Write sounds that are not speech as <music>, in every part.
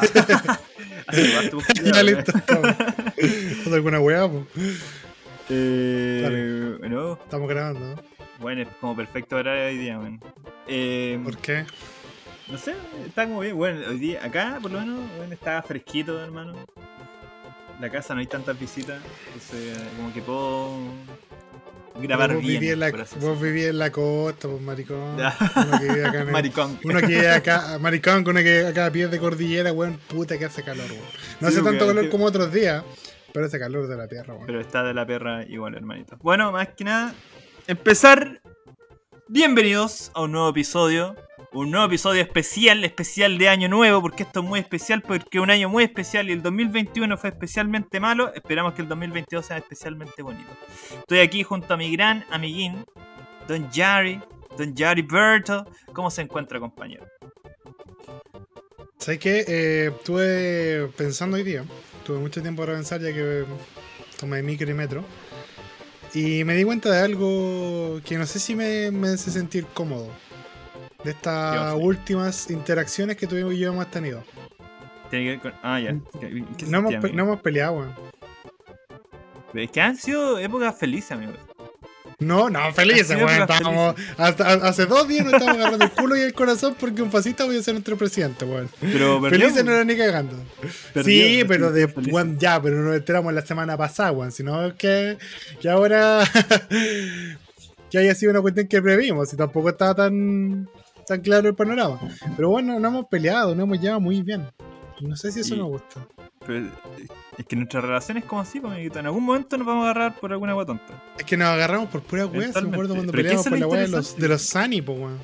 <laughs> Ya listo. ¿Haz alguna weá, po? Eh, bueno, Estamos grabando, ¿no? bueno, es como perfecto horario hoy día. Eh, ¿Por qué? no sé, está como bien. Bueno, hoy día, acá por lo menos, bueno, está fresquito, hermano. La casa no hay tantas visitas, entonces como que puedo grabar vos bien. Viví en la, vos viví en la costa, pues maricón. <laughs> Uno que vive acá en el- Maricón. Uno que vive acá, maricón, uno que acá a pies de cordillera, weón, puta que hace calor, weón. No Sí, hace tanto calor como otros días, pero hace calor de la tierra, weón. Pero está de la perra igual, hermanito. Bueno, más que nada, empezar. Bienvenidos a un nuevo episodio. Un nuevo episodio especial, especial de año nuevo, porque esto es muy especial, porque es un año muy especial y el 2021 fue especialmente malo. Esperamos que el 2022 sea especialmente bonito. Estoy aquí junto a mi gran amiguín, Don Jari, Don Jari Berto. ¿Cómo se encuentra, compañero? ¿Sabes qué? Eh, estuve pensando hoy día, tuve mucho tiempo para pensar ya que tomé micro y metro. Y me di cuenta de algo que no sé si me hace sentir cómodo. De ¿Qué estas últimas interacciones que tuvimos y yo hemos tenido. Tiene que ver con. Ah, ya. ¿Qué, qué No hemos, pe- no hemos peleado, weón. Es que han sido épocas felices, amigos. No, no, felices, weón. Estábamos, hasta, hace dos días nos estábamos agarrando el culo y el corazón porque un fascista voy a ser nuestro presidente, weón. Pero Felices no era ni cagando. Perdió, sí, pero de weón, ya, pero nos enteramos la semana pasada, weón. Sino que, que ahora <laughs> que haya sido una cuestión que previmos y tampoco estaba tan, tan claro el panorama. Pero bueno, no hemos peleado, nos hemos llevado muy bien. No sé si eso Y- me gusta. Pero, eh, es que nuestra relación es como así, pues, amiguito. En algún momento nos vamos a agarrar por alguna agua tonta. Es que nos agarramos por pura weá, se me acuerdo cuando ¿Pero qué peleamos por la weá de los, de los Sani, pues weón.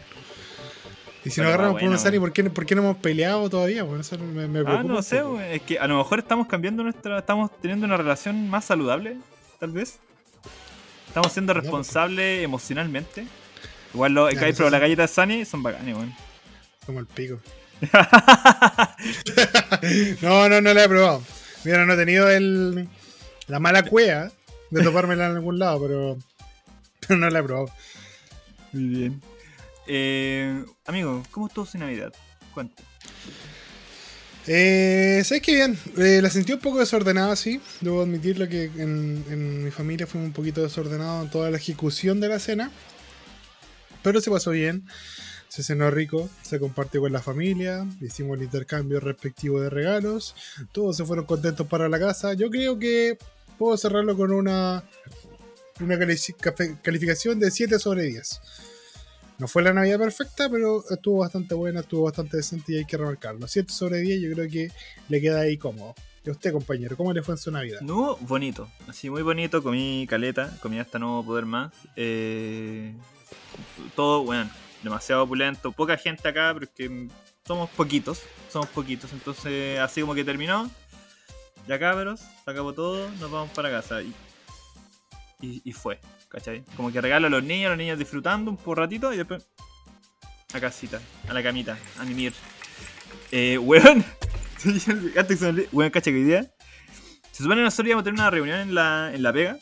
Y si Pero nos agarramos por unos Sani, ¿por qué, ¿por qué no hemos peleado todavía? Bueno, eso me, me Ah, preocupa. no un sé, güey, es que a lo mejor estamos cambiando nuestra. Estamos teniendo una relación más saludable, tal vez. Estamos siendo pues. responsables emocionalmente. Igual los eso pero las galletas Sunny son bacanes, weón. Como el pico. <laughs> <laughs> no, no, no la he probado. Mira, no he tenido el, la mala cueva de topármela en algún lado, pero, pero no la he probado. Muy bien. Eh, amigo, ¿cómo estuvo su Navidad? Cuenta. Eh, ¿Sabes qué bien? Eh, la sentí un poco desordenada, sí. Debo admitirlo que en, en mi familia fue un poquito desordenado en toda la ejecución de la cena. Pero se pasó bien. Se cenó rico, se compartió con la familia, hicimos el intercambio respectivo de regalos, todos se fueron contentos para la casa. Yo creo que puedo cerrarlo con una, una calificación de 7 sobre 10. No fue la Navidad perfecta, pero estuvo bastante buena, estuvo bastante decente y hay que remarcarlo. 7 sobre 10 yo creo que le queda ahí cómodo. ¿Y usted, compañero, cómo le fue en su Navidad? No, bonito. Así, muy bonito. Comí caleta. Comí hasta no poder más. Eh, todo, bueno, demasiado opulento. Poca gente acá, pero es que somos poquitos. Somos poquitos. Entonces, así como que terminó. Ya cabros, se acabó todo. Nos vamos para casa. Y, y, y fue, ¿cachai? Como que regalo a los niños, los niños disfrutando un poco ratito y después a casita, a la camita, a mimir. Eh, <laughs> weón. <laughs> Weón, cacha que día. Se supone que nosotros íbamos a tener una reunión en la, en la Pega.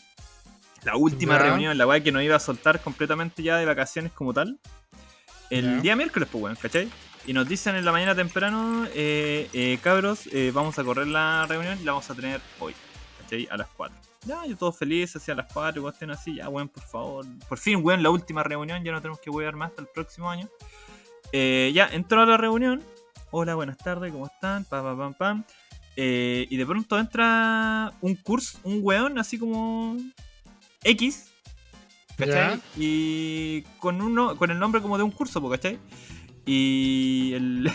La última reunión, la weá que nos iba a soltar completamente ya de vacaciones como tal. El día miércoles, pues weón, ¿cachai? Y nos dicen en la mañana temprano, eh, eh, cabros, eh, vamos a correr la reunión y la vamos a tener hoy, ¿cachai? A las 4. Ya, yo todo feliz, así a las 4, cuestión así, ya, weón, por favor. Por fin, weón, la última reunión, ya no tenemos que wear más hasta el próximo año. Ya, entró a la reunión. Hola, buenas tardes, ¿cómo están? Pam, pam, pam, pam. Y de pronto entra un curso, un weón, así como X. ¿Cachai? Y con uno, con el nombre como de un curso, ¿cachai? Y el,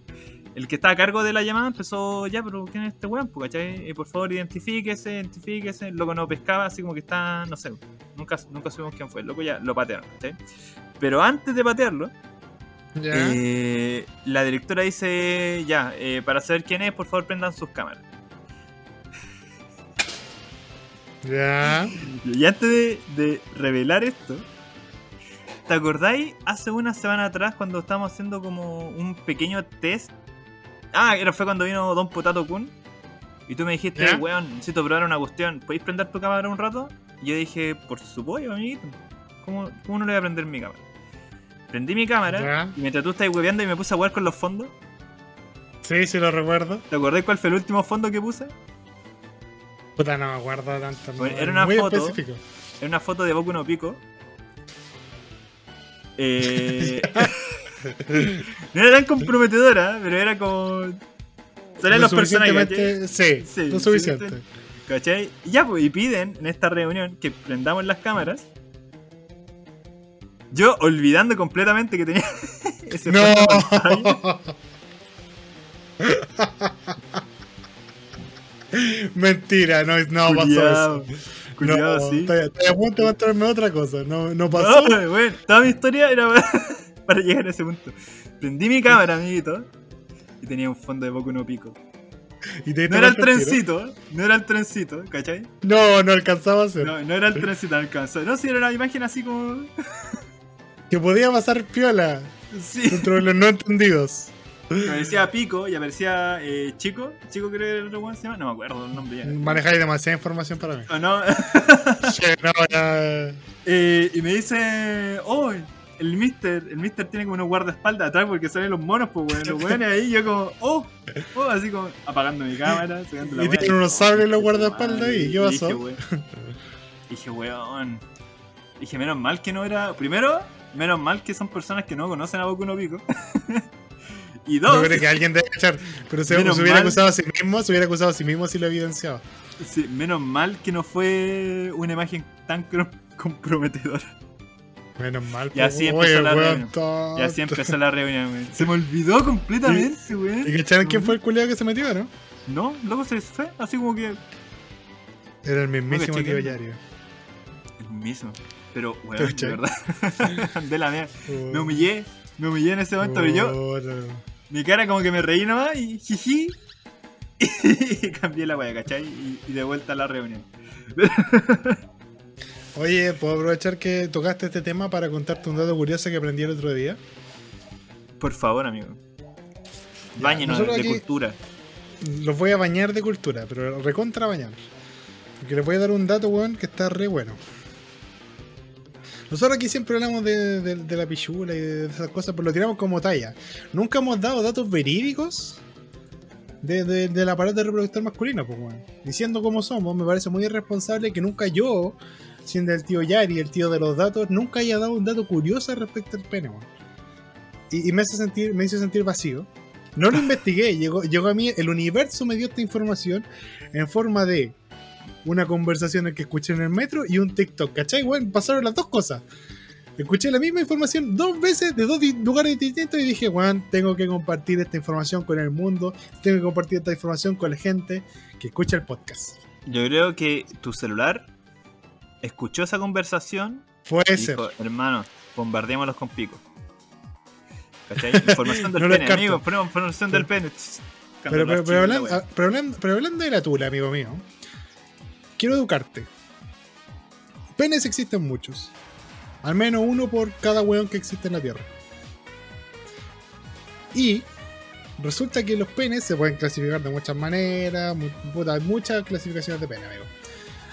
<laughs> el que está a cargo de la llamada empezó, ya, pero ¿quién es este weón? ¿cachai? Eh, por favor, identifíquese, identifíquese. El loco no pescaba, así como que está, no sé, nunca, nunca supimos quién fue. El loco ya lo patearon, ¿cachai? Pero antes de patearlo, eh, la directora dice, ya, eh, para saber quién es, por favor prendan sus cámaras. ¿Ya? Y antes de, de revelar esto, ¿te acordáis hace una semana atrás cuando estábamos haciendo como un pequeño test? Ah, era, fue cuando vino Don Potato Kun. Y tú me dijiste, ¿Ya? weón, necesito probar una cuestión. ¿Podéis prender tu cámara un rato? Y yo dije, por supuesto, amiguito. ¿Cómo, ¿Cómo no le voy a prender mi cámara? Prendí mi cámara ¿Ya? y mientras tú estás hueveando y me puse a jugar con los fondos, Sí, sí lo recuerdo. ¿Te acordás cuál fue el último fondo que puse? Puta, no me acuerdo tanto. Bueno, no, era una muy foto. específico. Era una foto de Boku no Pico. Eh, <laughs> no era tan comprometedora, pero era como. Salían Lo los personajes. Sí, Sí, lo suficiente. ¿Cachai? Y ya, pues, y piden en esta reunión que prendamos las cámaras. Yo olvidando completamente que tenía <laughs> ese No. <laughs> <laughs> Mentira, no, no pasó eso. culiao, no, sí. estoy, estoy a punto de contarme otra cosa. No, no pasó. No, <laughs> bueno, toda mi historia era <laughs> para, llegar a ese punto. Prendí mi cámara, amiguito, y tenía un fondo de Boku no Pico. y te diste No era el tiro. trencito, no era el trencito, ¿cachai? No, no alcanzaba a hacer. No, no era el trencito, no alcanzó. No, sí, era una imagen así como. Que podía pasar piola Sí. dentro de los no entendidos. Aparecía Pico y aparecía eh, Chico. Chico creo que era el otro se llama. No me acuerdo el nombre ya. Manejáis demasiada información para mí. ¿O no? <laughs> Sí, no, ya- Eh, y me dice, oh, el mister, el mister tiene como unos guardaespaldas atrás porque salen los monos, pues bueno, los weones ahí, yo como, oh, oh, así como apagando mi cámara, sacando la Y tienen unos sables los guardaespaldas ahí, ¿qué pasó? Dije, weón, dije, menos mal que no era, primero, menos mal que son personas que no conocen a Boku no Pico. <laughs> y dos, Yo creo que alguien debe cachar. Pero se, se hubiera mal. acusado a sí mismo, se hubiera acusado a sí mismo si lo evidenciaba. sí, menos mal que no fue una imagen tan comprometedora. Menos mal. Y así pues, empezó la weón, reunión. tonto. Y así empezó la reunión, weón. Se me olvidó completamente, weón. ¿Y cacharon quién fue el culiado que se metió, no? No, luego se fue, así como que. Era el mismísimo tío que- Yario. El mismo. Pero, weón, de verdad. <laughs> de la mía. Me humillé, me humillé en ese momento, pero yo, mi cara como que me reí nomás y jiji. <laughs> Y cambié la wea, ¿cachai? Y, y de vuelta a la reunión. <laughs> Oye, ¿puedo aprovechar que tocaste este tema para contarte un dato curioso que aprendí el otro día? Por favor, amigo. Báñenos de cultura. Los voy a bañar de cultura, pero recontra bañar. Porque les voy a dar un dato, weón, que está re bueno. Nosotros aquí siempre hablamos de, la pichula y de esas cosas, pero lo tiramos como talla. Nunca hemos dado datos verídicos de, de- del aparato reproductor masculino, pues, weón. Diciendo cómo somos, me parece muy irresponsable que nunca yo, siendo el tío Yari, el tío de los datos, nunca haya dado un dato curioso respecto al pene, weón. Y, me, hace sentir, me hizo sentir vacío. No lo investigué, llegó a mí, el universo me dio esta información en forma de una conversación que escuché en el metro y un TikTok, ¿cachai? Bueno, pasaron las dos cosas. Escuché la misma información dos veces de dos lugares distintos y dije, bueno, tengo que compartir esta información con el mundo, tengo que compartir esta información con la gente que escucha el podcast. Yo creo que tu celular escuchó esa conversación ser. dijo, hermano, bombardeémoslos con pico. ¿Cachai? <laughs> Información del No pene, descarto. amigo, ponemos información del pene. Pero, hablando- pero hablando de la tula, amigo mío, quiero educarte. Penes existen muchos. Al menos uno por cada weón que existe en la Tierra. Y resulta que los penes se pueden clasificar de muchas maneras. hay muchas clasificaciones de pene, amigo.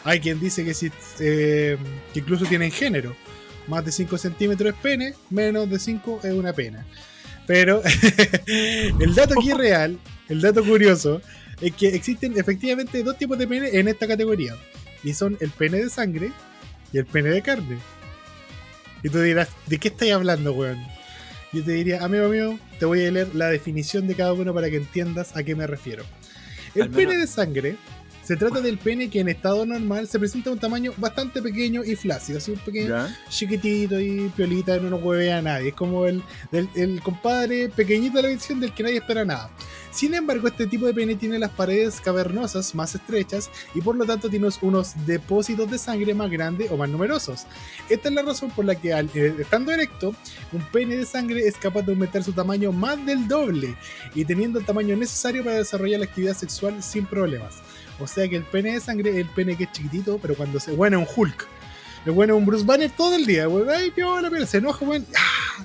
Hay quien dice que, si, eh, que incluso tienen género. Más de 5 centímetros es pene, menos de 5 es una pena. Pero <laughs> el dato aquí real, el dato curioso, es que existen efectivamente dos tipos de pene en esta categoría. Y son el pene de sangre y el pene de carne. Y tú dirás, ¿de qué estáis hablando, weón? Yo te diría, amigo mío, te voy a leer la definición de cada uno para que entiendas a qué me refiero. El pene de sangre se trata del pene que en estado normal se presenta un tamaño bastante pequeño y flácido, así un pequeño, ¿Ya? chiquitito y piolita, no nos huevea a nadie. Es como el, compadre pequeñito de la visión del que nadie espera nada. Sin embargo, este tipo de pene tiene las paredes cavernosas más estrechas y por lo tanto tiene unos depósitos de sangre más grandes o más numerosos. Esta es la razón por la que al, eh, estando erecto, un pene de sangre es capaz de aumentar su tamaño más del doble y teniendo el tamaño necesario para desarrollar la actividad sexual sin problemas. O sea que el pene de sangre es el pene que es chiquitito, pero cuando se... Bueno, un Hulk. El bueno es un Bruce Banner todo el día, weón. Ay, piola, piola. Se enoja, weón. ¡Ah!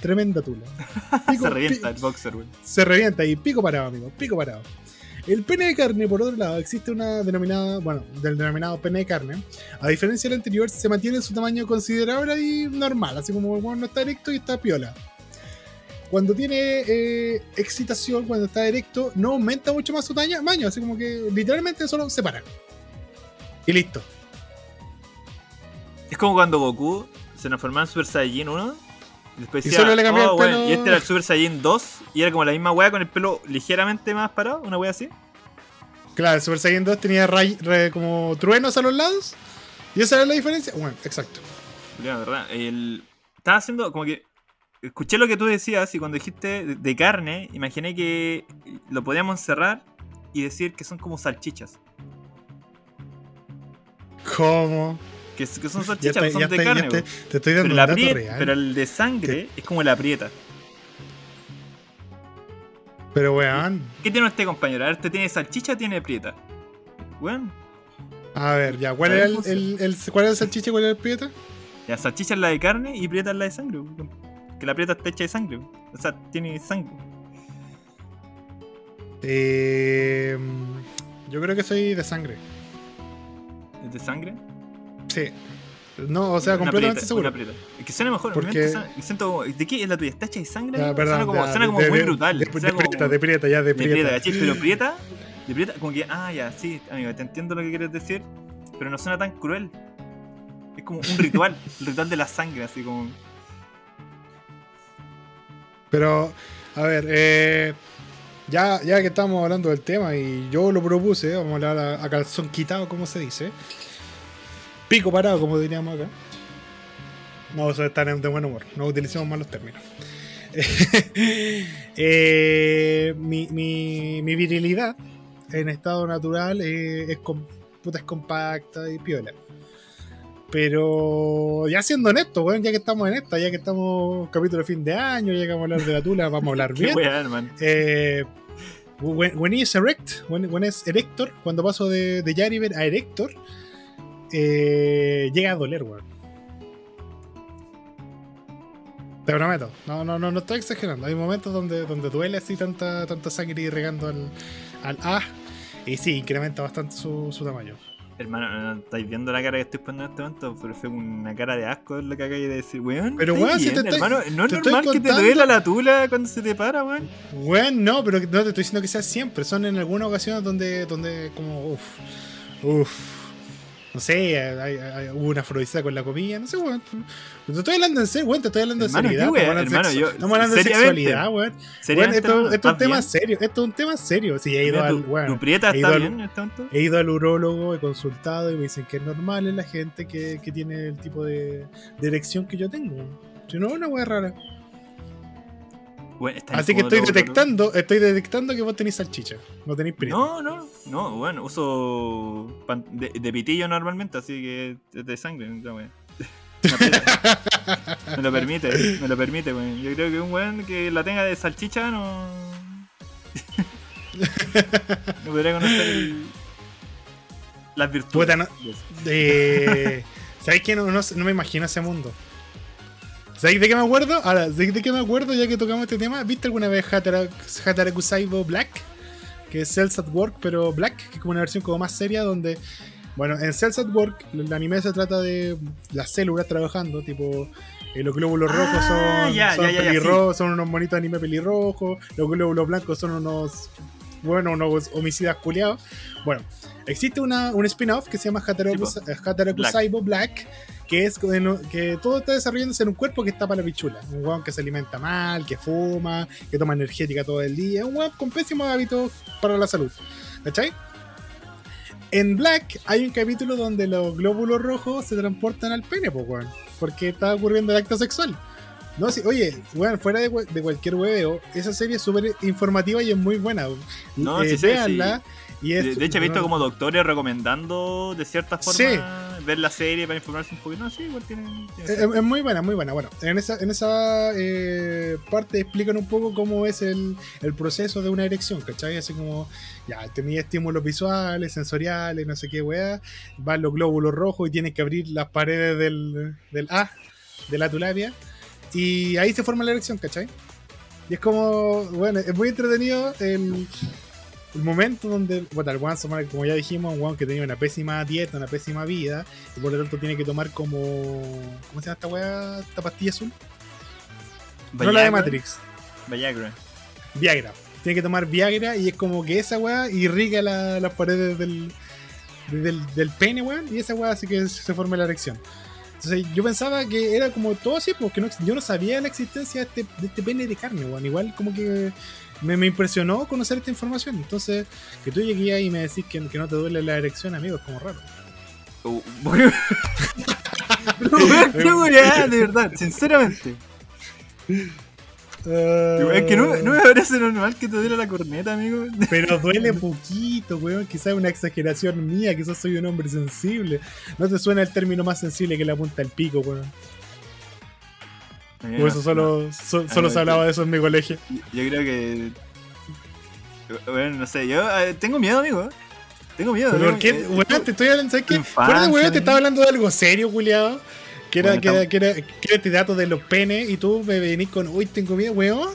Tremenda tula. Pico- <laughs> Se revienta el boxer, güey. se revienta y pico parado, amigo. Pico parado. El pene de carne, por otro lado, existe una denominada, bueno, del denominado pene de carne. A diferencia del anterior, se mantiene en su tamaño considerable y normal, así como weón no está erecto y está piola. Cuando tiene eh, excitación, cuando está erecto, no aumenta mucho más su tamaño, así como que literalmente solo se para. Y listo. Es como cuando Goku se transformaba en Super Saiyajin 1. Y después Y decía, solo le cambiaba "Oh, el bueno", pelo. y este era el Super Saiyajin 2. Y era como la misma wea con el pelo ligeramente más parado, una wea así. Claro, el Super Saiyan 2 tenía ray- como truenos a los lados. Y esa era la diferencia. Bueno, exacto. Ya, verdad. El... Estaba haciendo como que. Escuché lo que tú decías y cuando dijiste de, de carne, imaginé que lo podíamos encerrar y decir que son como salchichas. ¿Cómo? Que, que son <laughs> salchichas, está- son de está- carne. te, te estoy dando pero, la real. pero el de sangre es como la aprieta. Pero weón. ¿Qué tiene este compañero? A ver, ¿te tiene salchicha o tiene prieta? Weón. A ver, ya, ¿cuál era el, ¿cómo se- el, el- cuál era el salchicha y cuál era el prieta? Ya, salchicha es la de carne y prieta es la de sangre. weón. Que la prieta está hecha de sangre. O sea, tiene sangre. Eh, yo creo que soy de sangre. ¿Es de sangre? Sí. No, o sea, Una completamente prieta, seguro. Es que suena mejor. Porque- Porque... Siento, ¿De qué es la tuya? ¿Está hecha de sangre? Perdón, suena como, ya, suena como de- muy de- brutal. De, suena de como- prieta, de prieta, ya, de de prieta. prieta, ¿cachai? Pero prieta, de prieta, como que, ah, ya, sí, amigo, te entiendo lo que quieres decir, pero no suena tan cruel. Es como un ritual, el ritual de la sangre, así como. Pero, a ver, eh, ya, ya que estamos hablando del tema y yo lo propuse, vamos a hablar a, a calzón quitado, como se dice. Pico parado, como diríamos acá. No, eso está de buen humor, no utilicemos mal los términos. <laughs> Eh, mi, mi, mi virilidad en estado natural eh, es, com- puta, es compacta y piola. Pero ya siendo honesto, weón, ya que estamos en esta, ya que estamos capítulo de fin de año, ya que vamos a hablar de la tula, vamos a hablar <laughs> bien. weá, man. Eh, when, when is erect, when, when is erector, cuando paso de, de Yariver a erector, eh, llega a doler, weón. Te prometo, no, no, no, no estoy exagerando. Hay momentos donde, donde duele así tanta, tanta sangre irrigando al, al A. Y sí, incrementa bastante su, su tamaño. Hermano, no estáis viendo la cara que estoy poniendo en este momento, pero fue una cara de asco lo que acabas de decir, weón. Pero, ¿estáis weón, si te estoy- hermano, no es normal que te duela la tula cuando se te para, weón. Bueno, no, pero no te estoy diciendo que sea siempre. Son en algunas ocasiones donde, donde como, uff, uff, no sé, hay, hay- hubo una afrodisíaca con la comida, no sé, weón. Te estoy hablando en serio, weón, te estoy hablando Hermano, de ¿qué seriedad. estamos hablando de sexualidad, weón. Esto, es un ¿estás tema serio, esto es un tema serio. Sí, he ido al, weón, prieta he está bien en este he ido al urólogo, he consultado y me dicen que es normal en la gente que, que tiene el tipo de, de erección que yo tengo. Si no, es una weá rara. Así que estoy detectando, estoy detectando que vos tenéis salchicha, no tenéis prieta. No, no, no, bueno, uso de, de pitillo normalmente, así que es de sangre, no, <laughs> piedra. me lo permite, me lo permite, weón. Yo creo que un weón que la tenga de salchicha no. <laughs> no podría conocer el- las virtudes. Puta, no-. Eh, ¿Sabéis que no, no, no me imagino ese mundo? ¿Sabéis de qué me acuerdo? Ahora, ¿sabéis de qué me acuerdo ya que tocamos este tema? ¿Viste alguna vez Hatara- Hataraku Saibo Black? Que es Cells at Work, pero Black, que es como una versión como más seria donde... Bueno, en Cells at Work, el anime se trata de las células trabajando, tipo... eh, los glóbulos Ah, rojos son, ya, son ya, ya, ya, pelirrojos, son unos monitos de anime pelirrojos, los glóbulos blancos son unos, bueno, unos homicidas culiados. Bueno, existe una, un spin-off que se llama Hataraku, Sí, po. Hataraku Black. Saibo Black, que es que todo está desarrollándose en un cuerpo que está para la pichula. Un weón que se alimenta mal, que fuma, que toma energética todo el día. Un weón con pésimos hábitos para la salud. ¿Cachai? En Black hay un capítulo donde los glóbulos rojos se transportan al pene, pues, weón. Porque está ocurriendo el acto sexual. No, sí, oye, weón, fuera de, de cualquier hueveo, esa serie es súper informativa y es muy buena. No, Eh, sí véanla. Y es, De, de hecho, he visto no, como doctores recomendando de cierta forma Sí. ver la serie para informarse un poquito. No, sí, igual tiene. tiene Es, es muy buena, muy buena. Bueno, en esa, en esa eh, parte explican un poco cómo es el, el proceso de una erección, ¿cachai? Así como, ya, tenía estímulos visuales, sensoriales, no sé qué weá, van los glóbulos rojos y tienes que abrir las paredes del, del A, de la tulapia, y ahí se forma la erección, ¿cachai? Y es como, bueno, es muy entretenido el, el momento donde, bueno, el llama, como ya dijimos, un weón que tenía una pésima dieta, una pésima vida, y por lo tanto tiene que tomar como. ¿Cómo se llama esta weá? Esta pastilla azul. No la de Viagra, Matrix. Viagra. Viagra. Tiene que tomar Viagra y es como que esa weá irriga la- las paredes del, del, del pene, weón. Y esa weá hace que se forme la erección. Entonces yo pensaba que era como todo así, porque no, yo no sabía la existencia de este, de este pene de carne, weón. Igual como que me, me impresionó conocer esta información. Entonces, que tú llegues ahí y me decís que, que no te duele la erección, amigo, es como raro. Uh, <laughs> Qué weá, de verdad, sinceramente. Es que no, no me parece normal que te duele la corneta, amigo. Pero duele <laughs> poquito, weón. Quizás es una exageración mía, quizás soy un hombre sensible. No te suena el término más sensible que la punta del pico, weón. O eso solo, so- solo no, se hablaba de eso en mi colegio. Yo creo que. Bueno, no sé, yo eh, tengo miedo, amigo. Tengo miedo. ¿por qué? Eh, Weón, te estoy hablando, ¿sabes qué? Fuera de weón, te estaba hablando de algo serio, culiado. Que era, Bueno, que era este dato de los penes y tú me venís con, uy, tengo miedo, weón.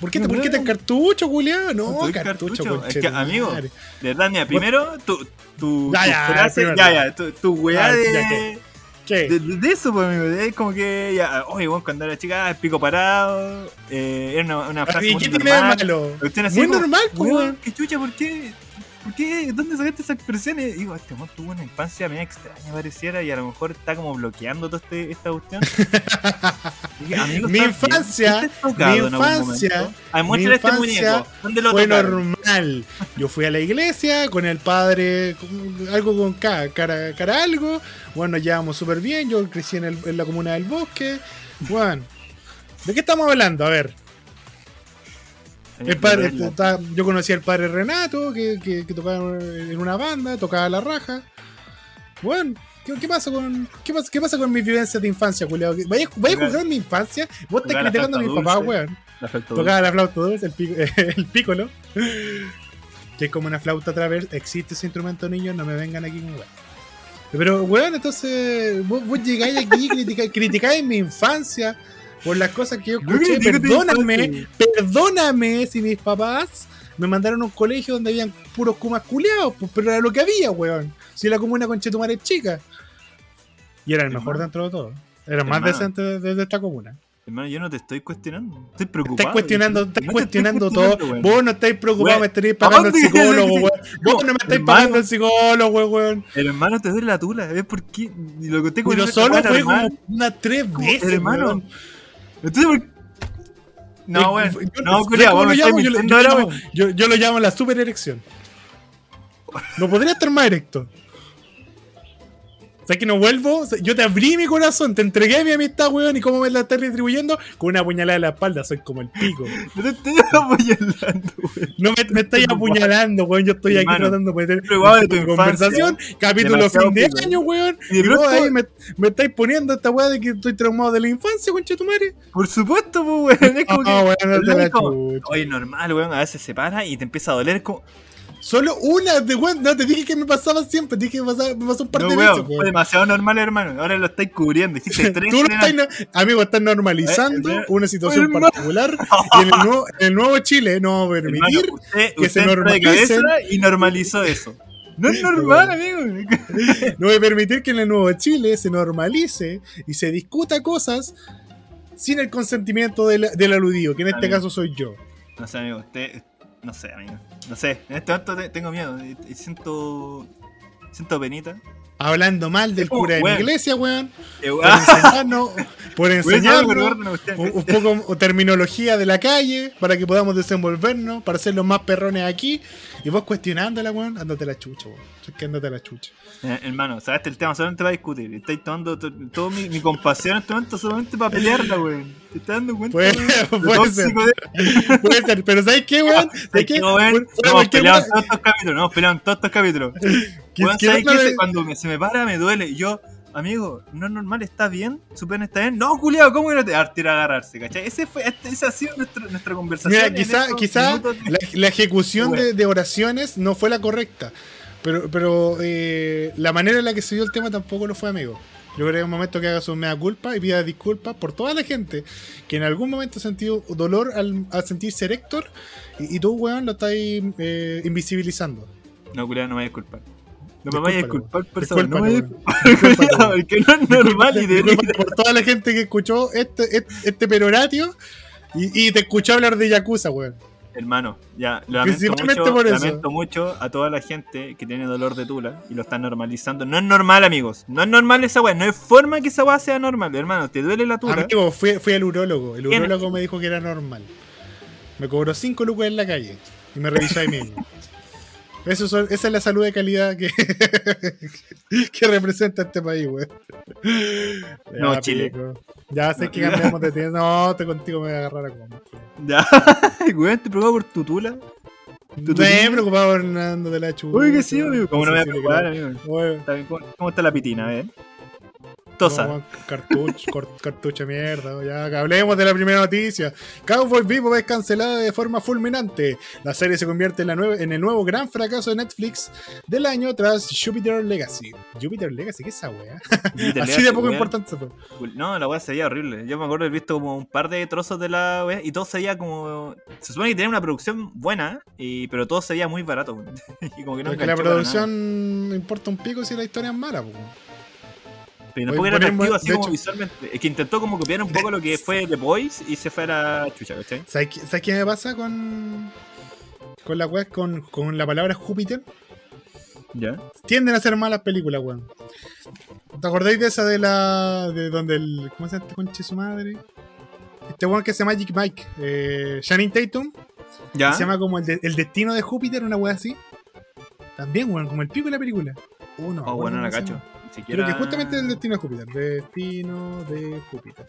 ¿Por qué, te, ¿por qué te cartucho, culiado? No, cartucho, cartucho. Es que, amigo, De verdad, mira, primero, tu. tu, Ya, tu ya, frase- primero. ya, ya, tu, tu weá Ah, de, ya, ¿qué? ¿Qué? de, de eso, pues, amigo. Es como que, ya, oye, bueno, cuando era chica, el pico parado. Eh, era una, una frase ¿Y muy qué tiene de normal. malo? Así Muy como, normal, pues. ¿Qué chucha? ¿Por qué? ¿Por qué? ¿Dónde sacaste esas expresiones? Digo, este weón tuvo una infancia media extraña, pareciera, y a lo mejor está como bloqueando toda este, esta cuestión. <laughs> Dije, amigo, Mi infancia, ¿Fuiste tocado mi infancia, muéstrale este mi infancia muñeco. ¿Dónde lo Fue tocaron? normal. Yo fui a la iglesia con el padre, con- algo con cara, cara algo. Bueno, nos llevamos súper bien. Yo crecí en, el- en la comuna del bosque. Bueno, ¿de qué estamos hablando? A ver, el padre, está- yo conocí al padre Renato, que, que- que tocaba en una banda, tocaba la raja. Bueno, ¿qué, qué pasa con qué pasa, qué pasa con mis vivencias de infancia, culiao? ¿Vaya, vaya a juzgar mi infancia? Vos estás criticando a mi papá, weón. Tocaba la flauta dulce, el, pico, <laughs> el pícolo. Que es como una flauta travers. Existe ese instrumento, niños, no me vengan aquí con weón. Pero, weón, entonces vos, vos llegáis aquí y criticáis, criticáis mi infancia por las cosas que yo No escuché. Perdóname, perdóname si mis papás me mandaron a un colegio donde habían puros kumas culeados, pues, pero era lo que había, weón. Si la comuna con Chetumare es chica. Y era el mejor dentro de todo. Era el más decente de, de- esta comuna. Hermano, yo no te estoy cuestionando. Estoy preocupado. Estás cuestionando, No estás cuestionando cuestionando, todo. weón. Vos no estáis preocupados, me estaréis pagando el ¿a dónde psicólogo, weón. Vos no me estáis pagando el psicólogo, weón. El hermano te duele la tula. ¿Ves por qué? Y lo que te Pero solo fue como unas tres veces, hermano. weón. Entonces, ¿por No, Eh, yo- No, ¿sabes culiao? Yo yo yo- Yo lo llamo la super erección. No podría estar más erecto. ¿Sabes que no vuelvo? O sea, Yo te abrí mi corazón, te entregué mi amistad, weón, y cómo me la estás retribuyendo con una puñalada en la espalda, soy como el pico. <laughs> No te estoy apoyando, weón. No me, me estáis apuñalando, weón. Yo estoy aquí Hermano, tratando de meter de conversación. Capítulo demasiado fin de pico. año, weón. Y Y vos ahí me, me estáis poniendo esta weá de que estoy traumado de la infancia, concha tu madre. Por supuesto, pues, weón. Es como <laughs> Ah, que. weón, no te la. Oye, normal, weón. A veces se para y te empieza a doler. Como... Solo una de weón. No te dije que me pasaba siempre. Te dije que me pasaba- me pasó un par No, de weón. veces, Fue demasiado normal, hermano. Ahora lo estáis cubriendo. <laughs> Hiciste tres Tú lo estás, no- amigo, estás normalizando Eh, eh, una situación hermano. particular. Y en el, nuevo, en el nuevo Chile no vamos a Hermano, permitir. usted, que usted se cabeza y normalizó eso. No es <laughs> normal, amigo. <laughs> No voy a permitir que en el nuevo Chile se normalice y se discuta cosas sin el consentimiento del, del aludido, que en este Amigo. caso soy yo. No sé, amigo. Usted. No sé, amigo. No sé. En este momento te- tengo miedo. Siento. Siento penita. Hablando mal del Oh, cura de mi weón. iglesia, weón. Eh, Por ah, enseñarnos, por weón, enseñarnos <laughs> un, un poco terminología de la calle para que podamos desenvolvernos, para ser los más perrones aquí. Y vos cuestionándola, weón, ándate la chucha, weón. Es que ándate la chucha. Eh, hermano, sabes el tema solamente va a discutir. Estáis tomando to- todo mi, mi compasión en este momento solamente para pelearla, weón. ¿Te estás dando cuenta? Puede- weón? Puede ser. de- Puede ser, pero ¿sabes qué, weón? ¿Sabes ¿Sabes qué? Fuera- fuera Hemos peleado en todos estos capítulos, no, hemos peleado en todos estos capítulos. <laughs> Weón, ¿sabes no qué? Cuando me- se me para me duele. Yo, amigo, no es normal, está bien. Su pena está bien. No, culiado, ¿cómo que no te va a tirar a agarrarse? ¿Cachai? Ese fue, este- esa ha sido nuestra, nuestra conversación. Mira, quizá, quizá de- la, la ejecución de, de oraciones no fue la correcta. Pero, pero eh, la manera en la que se dio el tema tampoco lo fue, amigo. Yo creo que es un momento que haga su mea culpa y pida disculpas por toda la gente que en algún momento ha sentido dolor al, al sentirse Héctor y, y tú, weón, lo estás eh, invisibilizando. No, culiado, no me voy a disculpar. No me vayas a Discúlpalo, disculpar por esa weón, No me porque <laughs> no es normal y debería. por toda la gente que escuchó este, este, este peroratio Y, y te escuché hablar de Yakuza, weón. Hermano, ya, lo lamento mucho, por eso. lamento mucho a toda la gente que tiene dolor de tula y lo están normalizando. No es normal, amigos. No es normal esa weá. No hay forma que esa weá sea normal, hermano. Te duele la tula. Amigo, fui, fui al urólogo. El urólogo me dijo que era normal. Me cobró 5 lucas en la calle. Y me revisó ahí mismo. <laughs> Eso son- esa es la salud de calidad que, <laughs> que representa este país, weón. No, Ya, Chile. pico. Ya sé No. que cambiamos de tienda. No, te contigo me voy a agarrar a comer. Ya, <laughs> weón, te preocupas por tu tula. ¿Tú me he tenías? preocupado Hernando de la chupa. Uy, que sí, amigo. ¿Cómo no me voy a preocupar, amigo? Oye, Está bien, ¿Cómo, cómo está la pitina, eh? Tosa. No, cartucho, mierda. Ya, hablemos de la primera noticia. Cowboy Vivo es cancelada de forma fulminante. La serie se convierte en, la en el nuevo gran fracaso de Netflix del año tras Jupiter Legacy. Jupiter Legacy, ¿qué es esa wea? <laughs> Así de poco Weón. importante se fue. No, la weá se veía horrible. Yo me acuerdo haber visto como un par de trozos de la weá y todo se veía como. Se supone que tenía una producción buena, y... pero todo se veía muy barato. <laughs> y como que no Porque la producción importa un pico si la historia es mala. po. Nada. Pero Oye, tampoco era ponemos- atractivo así de como hecho- visualmente. Es que intentó como copiar un poco lo que fue The Boys y se fue a la chucha, ¿cachai? ¿Sabes, qué- ¿Sabes qué me pasa con, con la web, con, con la palabra Júpiter? Ya. tienden a ser malas películas, weón. ¿Te acordáis de esa de la. de donde el. ¿Cómo se llama este conche su madre? Este weón que se llama Magic Mike. Eh, Shannon Tatum. Ya. Se llama como el, de- el destino de Júpiter, una wea así. También, weón, como el pico de la película. Uh, no, Oh, bueno, no la cacho. Siquiera- Creo que justamente el destino de Júpiter. Destino de Júpiter.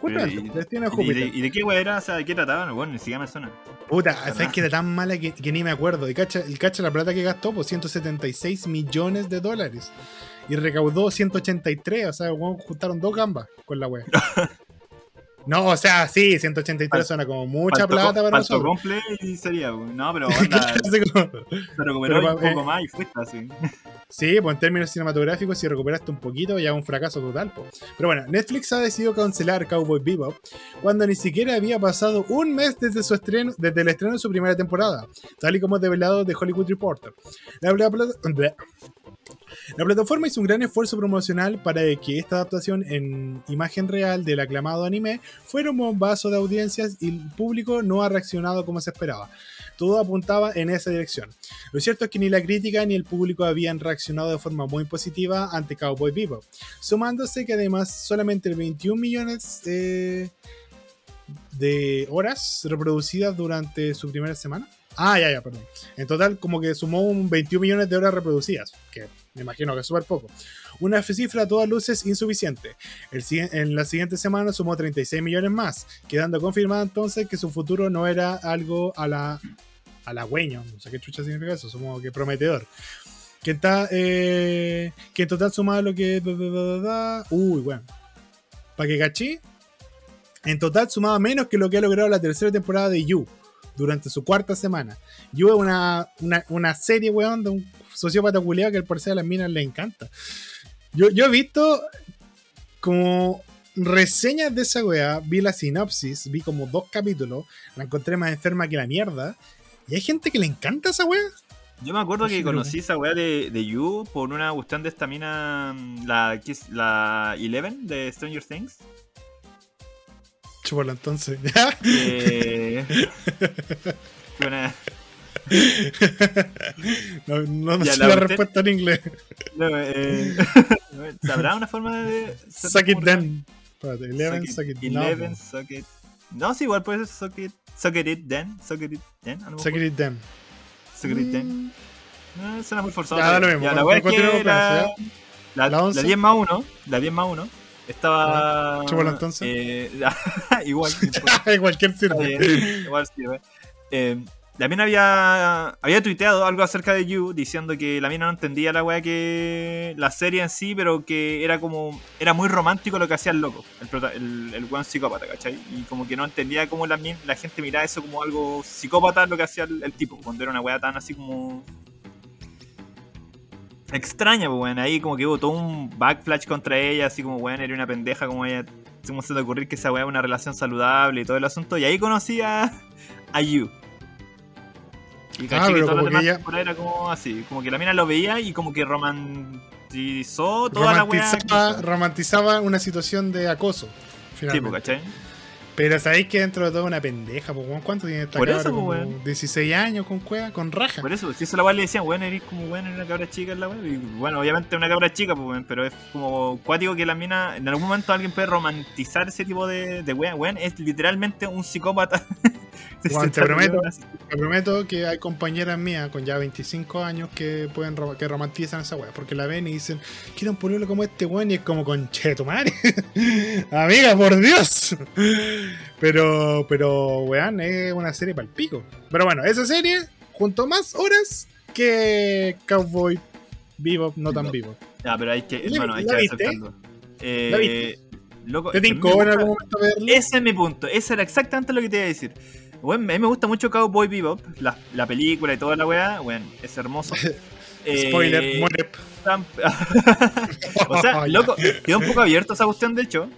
Justamente, Pero, y- destino de ¿Y de, Júpiter. y de qué weá era? O sea, ¿de qué trataban? Bueno, ni siquiera me suena. Puta, ¿Verdad? ¿sabes que era tan mala que, que ni me acuerdo? Y cacha, el cacha la plata que gastó, pues 176 millones de dólares. Y recaudó 183, o sea, weón, juntaron dos gambas con la wea. <laughs> no, o sea, sí, 183 Fal- suena como mucha Faltó plata para faltó nosotros. y sería. No, pero <laughs> como- se recuperó Pero un poco eh, más y fuiste así. Sí, pues en términos cinematográficos, si recuperaste un poquito, ya un fracaso total. po. Pero bueno, Netflix ha decidido cancelar Cowboy Bebop cuando ni siquiera había pasado un mes desde su estreno, desde el estreno de su primera temporada, tal y como develado de Hollywood Reporter. La, la- la- la plataforma hizo un gran esfuerzo promocional para que esta adaptación en imagen real del aclamado anime fuera un bombazo de audiencias y el público no ha reaccionado como se esperaba. Todo apuntaba en esa dirección. Lo cierto es que ni la crítica ni el público habían reaccionado de forma muy positiva ante Cowboy Bebop, sumándose que además solamente 21 millones eh, de horas reproducidas durante su primera semana. Ah, ya, ya, perdón. En total, como que sumó un 21 millones de horas reproducidas, que me imagino que es súper poco. Una cifra a todas luces insuficiente. En la siguiente semana sumó 36 millones más, quedando confirmado entonces que su futuro no era algo a la halagüeño, no sé qué chucha significa eso, supongo que prometedor. Que está, eh, que en total sumaba lo que. uy, bueno. Para que cachí, en total sumaba menos que lo que ha logrado la tercera temporada de You durante su cuarta semana. You es una, una, una serie, weón, de un sociópata culiado que al parecer a las minas le encanta. Yo, yo he visto como reseñas de esa weá, vi la sinopsis, vi como dos capítulos, la encontré más enferma que la mierda. Y hay gente que le encanta esa weá. Yo me acuerdo que conocí esa weá de, de You por una cuestión de esta mina, mm, la, la Eleven de Stranger Things. Chúpalo entonces. ¿ya? <laughs> Eh, una- No, no me sé la respuesta en inglés. no, eh, <laughs> ¿Sabrá una forma de. <laughs> Suck it then. Espérate, Eleven, Suck suck it- no, Eleven, po. suck it. No, sí, igual puede ser suck it, suck it then. Suck it then. Suck it then. Suck it then. Mm, No, suena muy forzado. Ya, da pero- lo mismo, Ya, la con- weá es continuemos que con la, eso, la, La la once. 10 más 1, la 10 más 1, estaba. chúpalo entonces. eh, <laughs> igual. Cualquier <laughs> Está sirve. <laughs> igual sirve. Eh, la mina había, había tuiteado algo acerca de You diciendo que la mina no entendía la weá que. la serie en sí, pero que era como. era muy romántico lo que hacía el loco, el, el, el weón psicópata, ¿cachai? Y como que no entendía cómo la, la gente miraba eso como algo psicópata lo que hacía el, el tipo, cuando era una weá tan así como. Extraña, pues weón. Ahí como que hubo todo un backflash contra ella, así como weón, era una pendeja, como ella. ¿Cómo se te ocurrir que esa weá una relación saludable y todo el asunto? Y ahí conocí a, a You. Y caché Ah, que pero toda la como que demás ella- era como así, como que la mina lo veía y como que romantizó toda la weá. que Romantizaba, una situación de acoso. Sí, pues, Finalmente. ¿cachai? Pero sabéis que dentro de todo una pendeja, pues, weón. ¿cuánto tiene esta Por cabra? eso, pues, weón. 16 años con cueva, con raja. Por eso, si eso la weá le decían, weón, eres como weón, eres una cabra chica en la weá. Y bueno, obviamente una cabra chica, pues weón, pero es como cuático que la mina, en algún momento alguien puede romantizar ese tipo de, de weón, weón, es literalmente un psicópata. <laughs> Weón, te prometo. Te prometo que hay compañeras mías con ya 25 años que pueden que romantizan esa weá, porque la ven y dicen, quiero un pololo como este weón, y es como con tu madre. <laughs> Amiga, por Dios. Pero, pero, weón, es una serie para el pico. Pero bueno, esa serie, junto más horas que Cowboy Vivo, no tan vivo. Ya, pero hay que, ¿La- hermano, hay la que viste? aceptarlo. Eh, ¿La viste? Loco, ¿Te tincó en gusta- algún momento verlo? Ese es mi punto, ese era exactamente lo que te iba a decir. Bueno, a mí me gusta mucho Cowboy Bebop, la, la película y toda la weá, bueno, es hermoso. <laughs> Eh, Spoiler, muere. <laughs> o sea, loco, quedó un poco abierto esa cuestión, de hecho.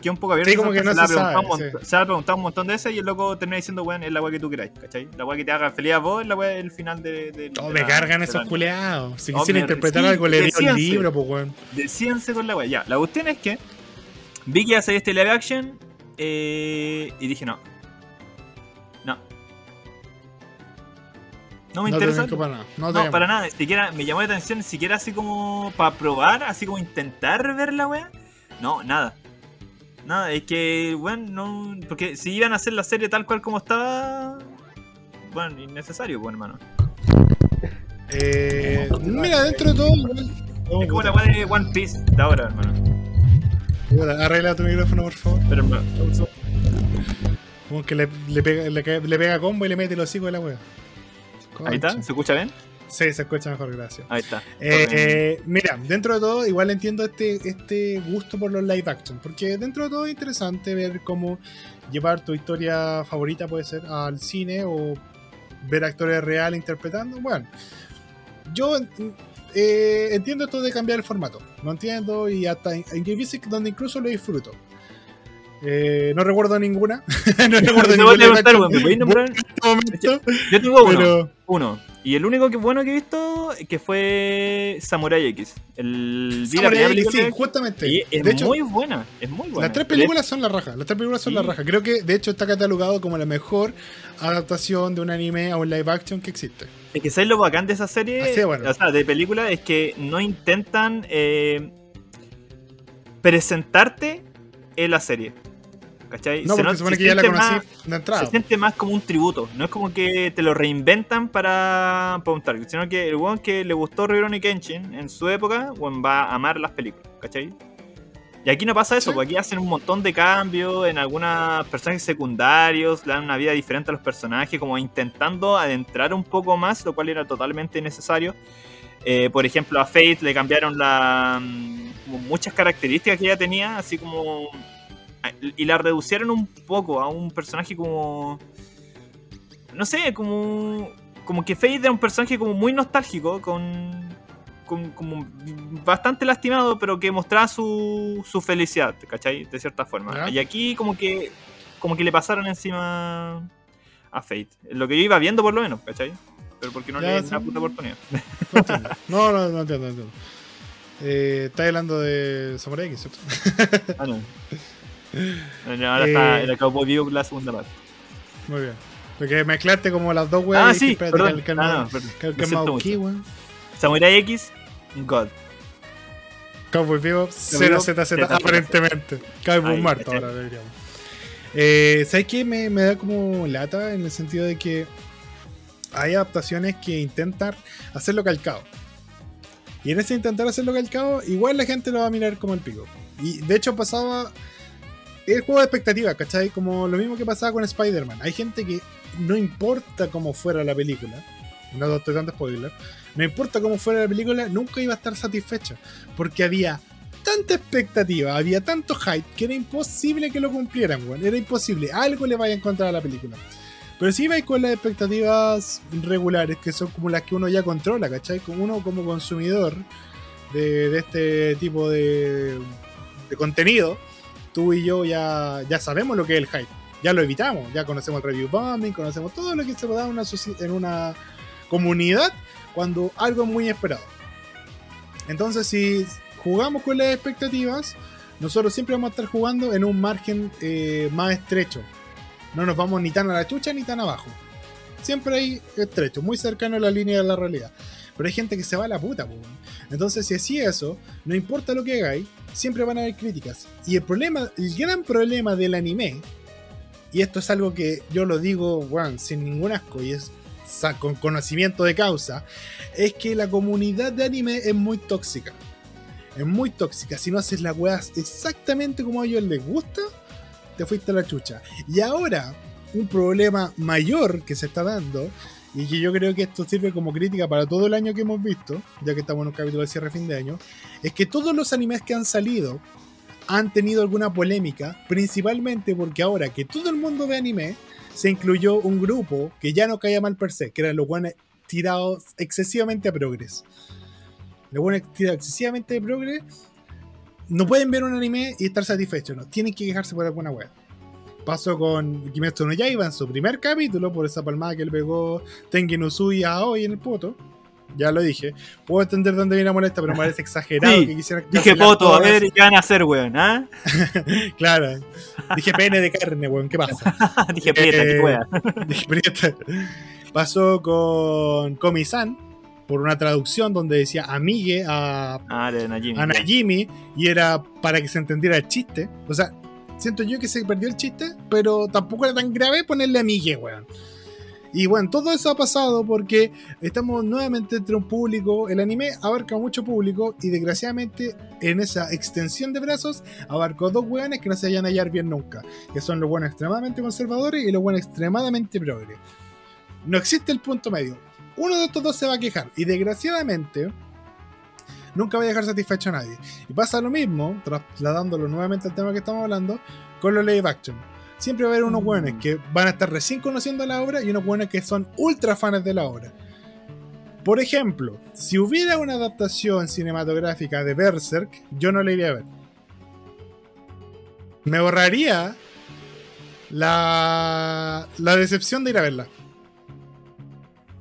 Quedó un poco abierto. Sí, como que no se la preguntaba sabe, montón- Se ha preguntado un montón de veces y el loco termina diciendo, weón, es la weá que tú queráis, ¿cachai? La weá que te haga feliz a vos es la weá el final de. de- Oh, de me la- cargan esos culeados. Si Oh, quisiera me- interpretar algo, le leo el libro, pues, weón. Decíanse con la weá. Ya, la cuestión es que vi que iba a salir este live action eh, y dije, no. No. No me No te interesa. para nada. No, No, para nada, ni siquiera me llamó la atención, ni siquiera así como para probar, así como intentar ver la wea. No, nada. Nada, es que, bueno, no. Porque si iban a hacer la serie tal cual como estaba. Bueno, innecesario, pues, hermano. Eh, mira, dentro de todo. Es como la de One Piece de ahora, hermano. Arregla tu micrófono, por favor. Pero, hermano, Como que le, le pega, le, cae- le pega combo y le mete el hocico de la wea. ahí está, ¿se escucha bien? Sí, se escucha mejor, gracias. Ahí está. Eh, eh, mira, dentro de todo, igual entiendo este, este gusto por los live action, porque dentro de todo es interesante ver cómo llevar tu historia favorita, puede ser, al cine o ver actores reales interpretando. Bueno, yo eh, entiendo esto de cambiar el formato, lo entiendo y hasta en en veces donde incluso lo disfruto. Eh, no recuerdo ninguna. <laughs> no recuerdo Te voy a ningún live preguntar, action weón, ¿me podéis nombrar? en este momento, Yo tengo uno. pero Uno. Y el único que bueno que he visto que fue Samurai X. El Samurai X, sí, justamente. y es de hecho, muy buena. Es muy buena. Las tres películas son la raja. Las tres películas son Sí. la raja. Creo que de hecho está catalogado como la mejor adaptación de un anime a un live action que existe. Es que ¿sabes lo bacán de esa serie? Así de bueno. O sea, de película es que no intentan eh, presentarte en la serie. ¿Cachai? No, porque not- se supone se que ya la siente conocí más- de entrada. Se siente más como un tributo. No es como que te lo reinventan para, para un target. Sino que el weón que le gustó Rurouni Kenshin en su época, weón va a amar las películas. ¿Cachai? Y aquí no pasa eso, Sí. porque aquí hacen un montón de cambios en algunos personajes secundarios, le dan una vida diferente a los personajes, como intentando adentrar un poco más, lo cual era totalmente necesario. Eh, por ejemplo, a Faith le cambiaron la, mm, como muchas características que ella tenía, así como... Y la reducieron un poco a un personaje como... No sé, como... Como que Faith era un personaje como muy nostálgico, con... con- como bastante lastimado, pero que mostraba su, su felicidad, ¿cachai? De cierta forma. Y aquí como que... Como que le pasaron encima a Fate. Lo que yo iba viendo por lo menos, ¿cachai? Pero porque no Ya, le di sí. una puta oportunidad. No, entiendo. no, no, no entiendo. no entiendo. Eh, Estás hablando de Samurai X, ¿cierto? Ah, no. <laughs> Ahora está Eh, el Cowboy Vivo la segunda parte. Muy bien. Porque mezclaste como las dos weas. Ah, sí, perdón. que Ah, no, perdón. aquí. Samurai X, God. Cowboy Vivo, Vivo, 0ZZ, ZZ. aparentemente. Cowboy ¿cachai? ahora diríamos. Eh, ¿Sabes qué? Me, me da como lata en el sentido de que hay adaptaciones que intentan hacerlo calcado. Y en ese intentar hacerlo calcado, igual la gente lo va a mirar como el pico. Y de hecho pasaba. El juego de expectativas, ¿cachai? Como lo mismo que pasaba con Spider-Man. Hay gente que no importa cómo fuera la película. No estoy dando spoiler. No importa cómo fuera la película, nunca iba a estar satisfecha. Porque había tanta expectativa, había tanto hype que era imposible que lo cumplieran, weón. Era imposible. Algo le vaya a encontrar a la película. Pero si vais con las expectativas regulares, que son como las que uno ya controla, ¿cachai? Uno como consumidor de, este tipo de contenido, tú y yo ya, ya sabemos lo que es el hype. Ya lo evitamos, ya conocemos el review bombing, conocemos todo lo que se da una, en una comunidad cuando algo es muy esperado. Entonces, si jugamos con las expectativas, nosotros siempre vamos a estar jugando en un margen eh, más estrecho. No nos vamos ni tan a la chucha ni tan abajo. Siempre ahí estrecho, muy cercano a la línea de la realidad. Pero hay gente que se va a la puta, po. Entonces, si así eso, no importa lo que hagáis, siempre van a haber críticas. Y el problema, el gran problema del anime, y esto es algo que yo lo digo, weón, sin ningún asco, y es con conocimiento de causa, es que la comunidad de anime es muy tóxica. Es muy tóxica. Si no haces las weas exactamente como a ellos les gusta, te fuiste a la chucha. Y ahora, un problema mayor que se está dando, y que yo creo que esto sirve como crítica para todo el año que hemos visto, ya que estamos en un capítulo de cierre fin de año, es que todos los animes que han salido han tenido alguna polémica, principalmente porque ahora que todo el mundo ve anime, se incluyó un grupo que ya no caía mal per se, que eran los buenos tirados excesivamente a progres. Los buenos tirados excesivamente a progres no pueden ver un anime y estar satisfechos, no, tienen que quejarse por alguna web. Pasó con Kimetsu no Yaiba en su primer capítulo por esa palmada que le pegó Tengen Uzui a hoy en el poto. Ya lo dije. Puedo entender dónde viene la molesta, pero me parece <laughs> exagerado Sí, que quisieran Dije, Poto, a ver, ¿qué van a hacer, weón? ¿Ah? <laughs> Claro. Dije pene de carne, weón. ¿Qué pasa? <laughs> Dije, prieta, Eh, qué wea. Dije prieta. Pasó con Komi-san por una traducción donde decía amigue a, Ah, de Najimi. a Najimi y era para que se entendiera el chiste. O sea, siento yo que se perdió el chiste, pero tampoco era tan grave ponerle amigue, weón. Y bueno, todo eso ha pasado porque estamos nuevamente entre un público. El anime abarca mucho público y desgraciadamente en esa extensión de brazos abarcó dos weones que no se vayan a hallar bien nunca. Que son los buenos extremadamente conservadores y los buenos extremadamente progres. No existe el punto medio. Uno de estos dos se va a quejar. Y desgraciadamente nunca va a dejar satisfecho a nadie. Y pasa lo mismo, trasladándolo nuevamente al tema que estamos hablando, con los live action. Siempre va a haber unos Mm. buenos que van a estar recién conociendo la obra y unos buenos que son ultra fans de la obra. Por ejemplo, si hubiera una adaptación cinematográfica de Berserk, yo no la iría a ver. Me ahorraría la, la decepción de ir a verla.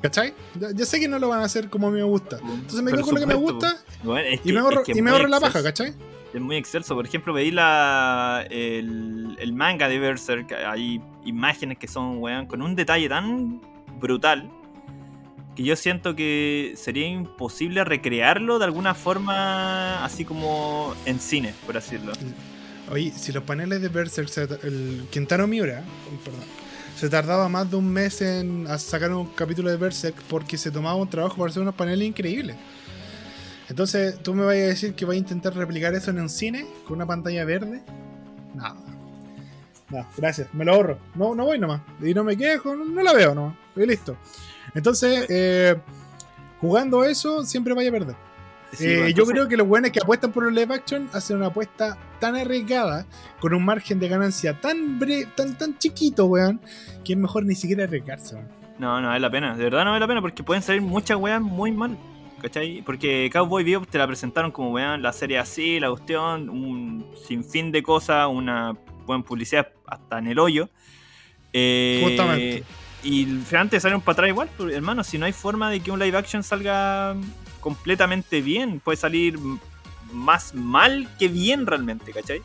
¿Cachai? Ya, sé que no lo van a hacer como a mí me gusta. Entonces me quedo con lo que me gusta Bueno, es y me ahorro, es que y me muy ahorro la paja. ¿cachai? Es muy excelso. Por ejemplo, veí la, el, el manga de Berserk. Hay imágenes que son, weón, con un detalle tan brutal que yo siento que sería imposible recrearlo de alguna forma, así como en cine, por así decirlo. Oye, si los paneles de Berserk, se- el Kentaro Miura, perdón, se tardaba más de un mes en sacar un capítulo de Berserk porque se tomaba un trabajo para hacer unos paneles increíbles. Entonces, ¿tú me vas a decir que vas a intentar replicar eso en un cine con una pantalla verde? No. No, gracias, me lo ahorro. No, no voy nomás. Y no me quejo, no, no la veo nomás. Y listo. Entonces, eh, jugando eso, siempre vaya a perder. Sí, Eh, yo creo que los buenos que apuestan por los live action hacen una apuesta tan arriesgada, con un margen de ganancia tan bre- tan, tan chiquito, weón, que es mejor ni siquiera arriesgarse, weón. No, no vale la pena. De verdad no vale la pena porque pueden salir muchas weas muy mal. ¿Cachai? Porque Cowboy Bebop te la presentaron como weón, la serie así, la cuestión, un sinfín de cosas, una buena publicidad hasta en el hoyo. Eh, Justamente. Y finalmente salieron para atrás igual, pues, hermano. Si no hay forma de que un live action salga completamente bien, puede salir más mal que bien realmente, ¿cachai?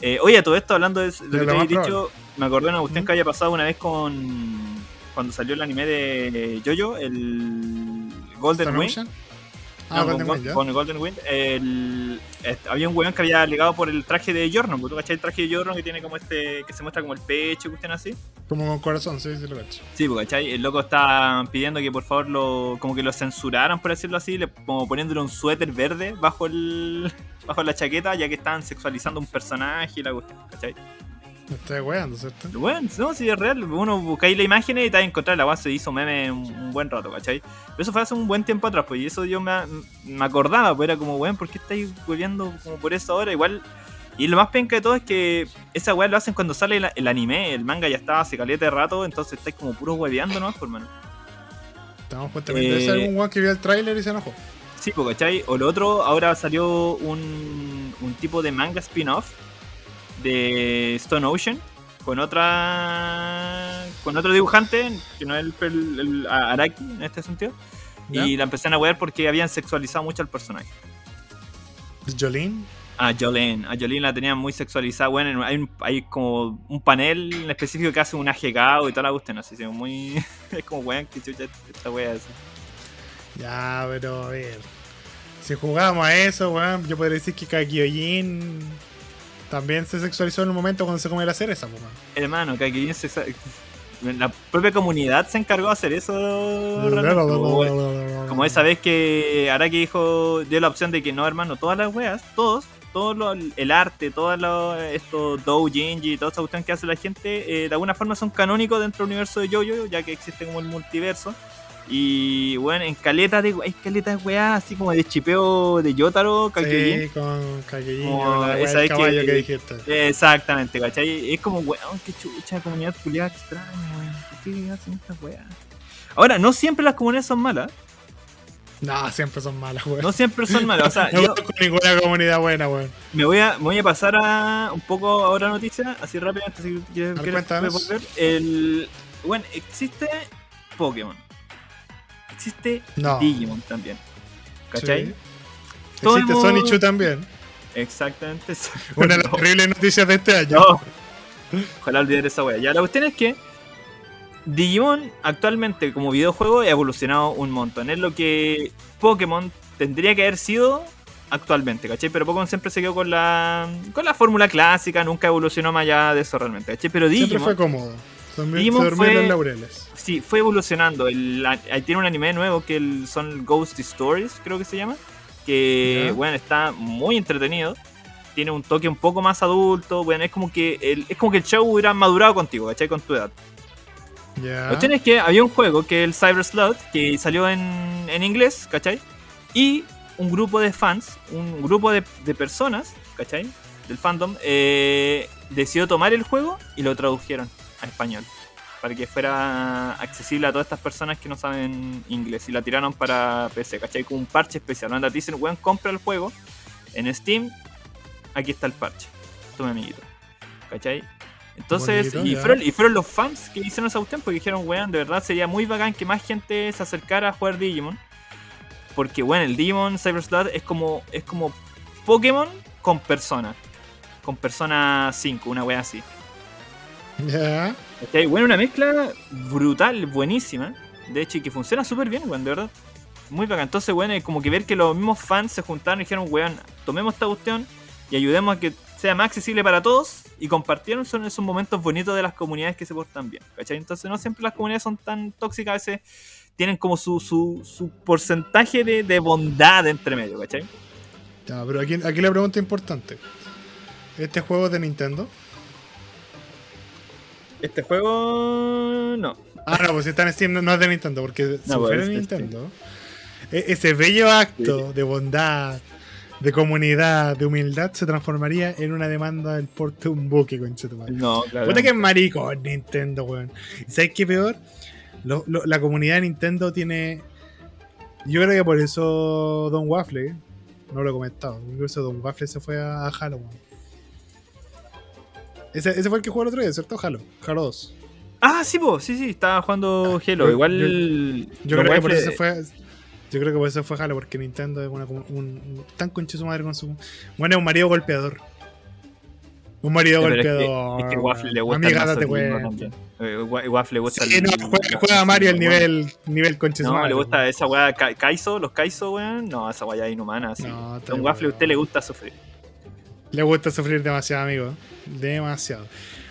Eh, oye, todo esto, hablando de lo De que te había dicho, me acordé de una cuestión que había pasado una vez con. Cuando salió el anime de Jojo, el Golden Stone Ocean. No, Ah, con, Wind, con el Golden Wind, el- est- había un weón que había ligado por el traje de Jorno, ¿tú cachai el traje de Jorno que tiene como este, que se muestra como el pecho, y cuestión así? Como con corazón, sí, sí lo cacho. Sí, porque ¿cachai? El loco está pidiendo que por favor lo, como que lo censuraran, por decirlo así, le- como poniéndole un suéter verde bajo el <laughs> bajo la chaqueta, ya que estaban sexualizando un personaje y la cuestión, ¿cachai? Me estoy weando, ¿cierto? Bueno, no, si es real, uno buscáis la imagen y te vas a encontrar la base se hizo meme un, un buen rato, ¿cachai? Pero eso fue hace un buen tiempo atrás, pues, y eso yo me, me acordaba, pues era como, weón, ¿por qué estáis volviendo como por eso ahora? Igual, y lo más penca de todo es que esa weá lo hacen cuando sale el, el anime, el manga ya estaba hace caleta de rato, entonces estáis como puro hueveando, ¿no? Por mano. Estamos justamente. Eh, Debe ser algún weón que vio el tráiler y se enojó. Sí, pues, ¿cachai? O lo otro, ahora salió un, un tipo de manga spin-off de Stone Ocean con otra con otro dibujante que no es el, el- el Araki en este sentido ¿Ya? y la empezaron a wear porque habían sexualizado mucho al personaje Jolene. A Jolene, a Jolene la tenían muy sexualizada. Bueno, hay, un- hay como un panel en específico que hace un ajegado y toda la cuestión, así, sí, muy. <laughs> es como, weón, que chucha esta wea así. Ya, pero a ver. Si jugamos a eso, weón, yo podría decir que Kakyoin también se sexualizó en un momento cuando se comió la cereza, pues. Hermano, que aquí se- la propia comunidad se encargó de hacer eso. Como esa vez que Araki dijo, dio la opción de que no, hermano, todas las weas, todos, todo lo- el arte, todo lo, esto, doujinji, toda esa cuestión que hace la gente, eh, de alguna forma son canónicos dentro del universo de JoJo, ya que existe como el multiverso. Y bueno, en caleta de hay caleta de weas, así como de chipeo de Yotaro, Kakyoin. Sí, con Kakyoin, Como la esa caballo que- que, dijiste. Exactamente, ¿cachai? Es como, weón, qué chucha, comunidad culiada extraña, weón. ¿Por qué hacen estas weas? Ahora, no siempre las comunidades son malas. No, siempre son malas, weón. No siempre son malas. O sea, <laughs> No yo conozco ninguna comunidad buena, weón. me voy a, me voy a pasar a un poco ahora noticia, así rápidamente, si quieres volver. El, bueno, existe Pokémon. Existe No. Digimon también. ¿Cachai? Sí. Todo Existe mundo- Sonichu también. Exactamente. <laughs> Una de las No. terribles noticias de este año. No. Ojalá olvidar esa wea. Ya la cuestión es que Digimon actualmente como videojuego ha evolucionado un montón. Es lo que Pokémon tendría que haber sido actualmente, ¿cachai? Pero Pokémon siempre se quedó con la con la fórmula clásica, nunca evolucionó más allá de eso realmente, ¿cachai? Pero Siempre Digimon fue cómodo. También Digimon se fue- los laureles. Sí, fue evolucionando. El- ahí tiene un anime nuevo que el- son Ghost Stories, creo que se llama. Que, bueno, está muy entretenido. Tiene un toque un poco más adulto. Bueno, es como que el, es como que el show hubiera madurado contigo, ¿cachai? Con tu edad. Ya. La cuestión es que había un juego que es el Cyber Slot, que salió en, en inglés, ¿cachai? Y un grupo de fans, un grupo de, de personas, ¿cachai? Del fandom, eh, decidió tomar el juego y lo tradujeron a español. Para que fuera accesible a todas estas personas que no saben inglés. Y la tiraron para PC, ¿cachai? Con un parche especial. Anda, te dicen, weón, compra el juego en Steam. Aquí está el parche. Toma, amiguito. ¿Cachai? Entonces, Bonito, y, fueron, y fueron los fans que hicieron esa cuestión porque dijeron, weón, de verdad sería muy bacán que más gente se acercara a jugar Digimon. Porque, bueno, el Digimon Cyber Slot es como, es como Pokémon con persona. Con persona 5, una wea así. Ya. Bueno, una mezcla brutal, buenísima. De hecho, y que funciona súper bien, weón, de verdad. Muy bacán. Entonces, weón, es como que ver que los mismos fans se juntaron y dijeron, weón, tomemos esta cuestión y ayudemos a que sea más accesible para todos. Y compartieron son esos momentos bonitos de las comunidades que se portan bien. ¿Cachai? Entonces, no siempre las comunidades son tan tóxicas, a veces tienen como su, su, su porcentaje de, de bondad entre medio, ¿cachai? Ya, pero aquí, aquí la pregunta importante. ¿Este juego es de Nintendo? Este juego. No. Ah, no, pues si está en Steam no, no es de Nintendo, porque si pues, fuera es de de Nintendo, e- ese bello acto de bondad, de comunidad, de humildad, se transformaría en una demanda del porte de un buque, conchetumadre. No, claro. Puta que es marico Nintendo, weón. ¿Y sabes qué peor? Lo- lo- la comunidad de Nintendo tiene. Yo creo que por eso Don Waffle, no lo he comentado, eso Don Waffle se fue a, weón. Ese, ese fue el que jugó el otro día, ¿cierto? Halo. Halo 2. Ah, sí, po, sí, sí, estaba jugando Halo. yo- Igual. Yo creo que por eso fue. Yo creo que por eso fue Halo, porque Nintendo es una, un, un- tan conche su madre con su. Bueno, es un marido golpeador. Un marido pero es que- golpeador. Es que, Waffle le gusta Amiga, el date cuenta. Eh, Wa- Waffle le gusta Sí, el- no, juega, juega a Mario al nivel, nivel conche su No, madre, le gusta esa weá Ka- Kaizo, los Kaizo, weón. No, esa weá es inhumana, así. No, Don Waffle, a usted le gusta sufrir. Le gusta sufrir demasiado, amigo. Demasiado.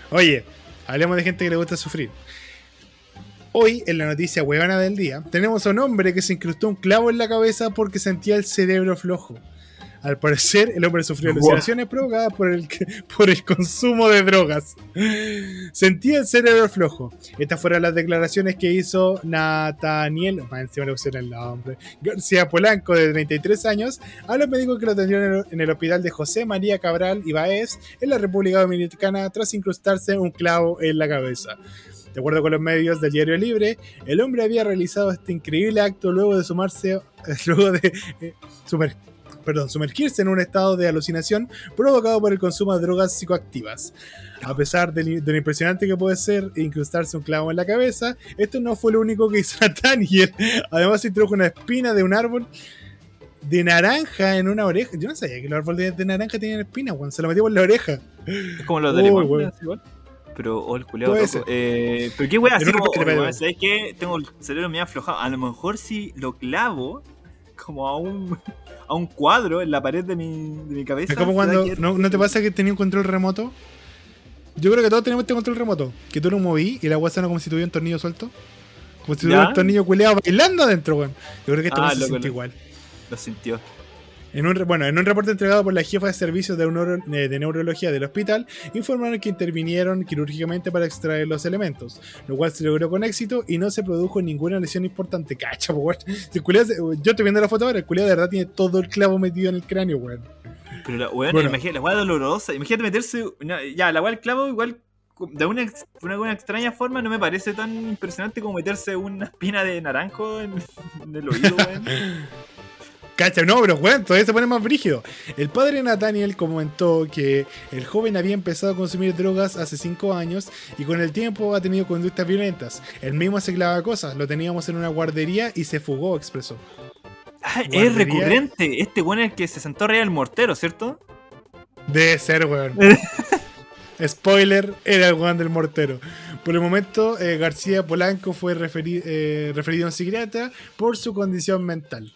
Oye, hablemos de gente que le gusta sufrir. Hoy, en la noticia huevona del día, tenemos a un hombre que se incrustó un clavo en la cabeza porque sentía el cerebro flojo. Al parecer, el hombre sufrió Wow. alucinaciones provocadas por el, <laughs> por el consumo de drogas. Sentía el cerebro flojo. Estas fueron las declaraciones que hizo Nathaniel, más encima le pusieron el nombre, García Polanco, de 33 años, a los médicos que lo atendieron en el, hospital de José María Cabral y Baez, en la República Dominicana, tras incrustarse un clavo en la cabeza. De acuerdo con los medios del Diario Libre, el hombre había realizado este increíble acto luego de sumarse, <laughs> luego de eh, sumer- perdón, sumergirse en un estado de alucinación provocado por el consumo de drogas psicoactivas. A pesar de, lo- de lo impresionante que puede ser incrustarse un clavo en la cabeza, esto no fue lo único que hizo <laughs> Nathaniel. Además, introdujo una espina de un árbol de naranja en una oreja. Yo no sabía que los árboles de naranja tenían espinas, weón. Se lo metió por la oreja. Es como los de limón, igual. Pero, oh, el ser. Eh, pero qué wea, así En como, ¿sabes qué? Tengo el cerebro medio aflojado. A lo mejor si lo clavo como a un, a un cuadro en la pared de mi, de mi cabeza. Es como cuando. ¿no, ¿No te pasa que tenía un control remoto? Yo creo que todos tenemos este control remoto. Que tú lo moví y la weá suena como si tuviera un tornillo suelto. Como si tuviera ¿Ya? un tornillo culeado bailando adentro, weón. Yo creo que esto Ah, se igual. Lo sintió. En un, bueno, en un reporte entregado por la jefa de servicios de, neuro- eh, de neurología del hospital, informaron que intervinieron quirúrgicamente para extraer los elementos, lo cual se logró con éxito y no se produjo ninguna lesión importante. Cacha, weón. Yo estoy viendo la foto ahora, el culiao de verdad tiene todo el clavo metido en el cráneo, weón. Pero la weón, Bueno. imagínate, la weá dolorosa. Imagínate meterse. una- ya, la weá del clavo, igual. De una, una, una extraña forma no me parece tan impresionante como meterse una <laughs> espina de naranjo en, en el oído, weón. <laughs> Cacha, no, pero weón, todavía se pone más brígido. El padre de Nathaniel comentó que el joven había empezado a consumir drogas hace 5 años y con el tiempo ha tenido conductas violentas. Él mismo se clava cosas, lo teníamos en una guardería y se fugó, expresó. Ah, es recurrente. Este weón es el que se sentó arriba del mortero, ¿cierto? Debe ser, weón. <laughs> Spoiler, era el weón del mortero. Por el momento, eh, García Polanco fue referi- eh, referido a un psiquiatra por su condición mental.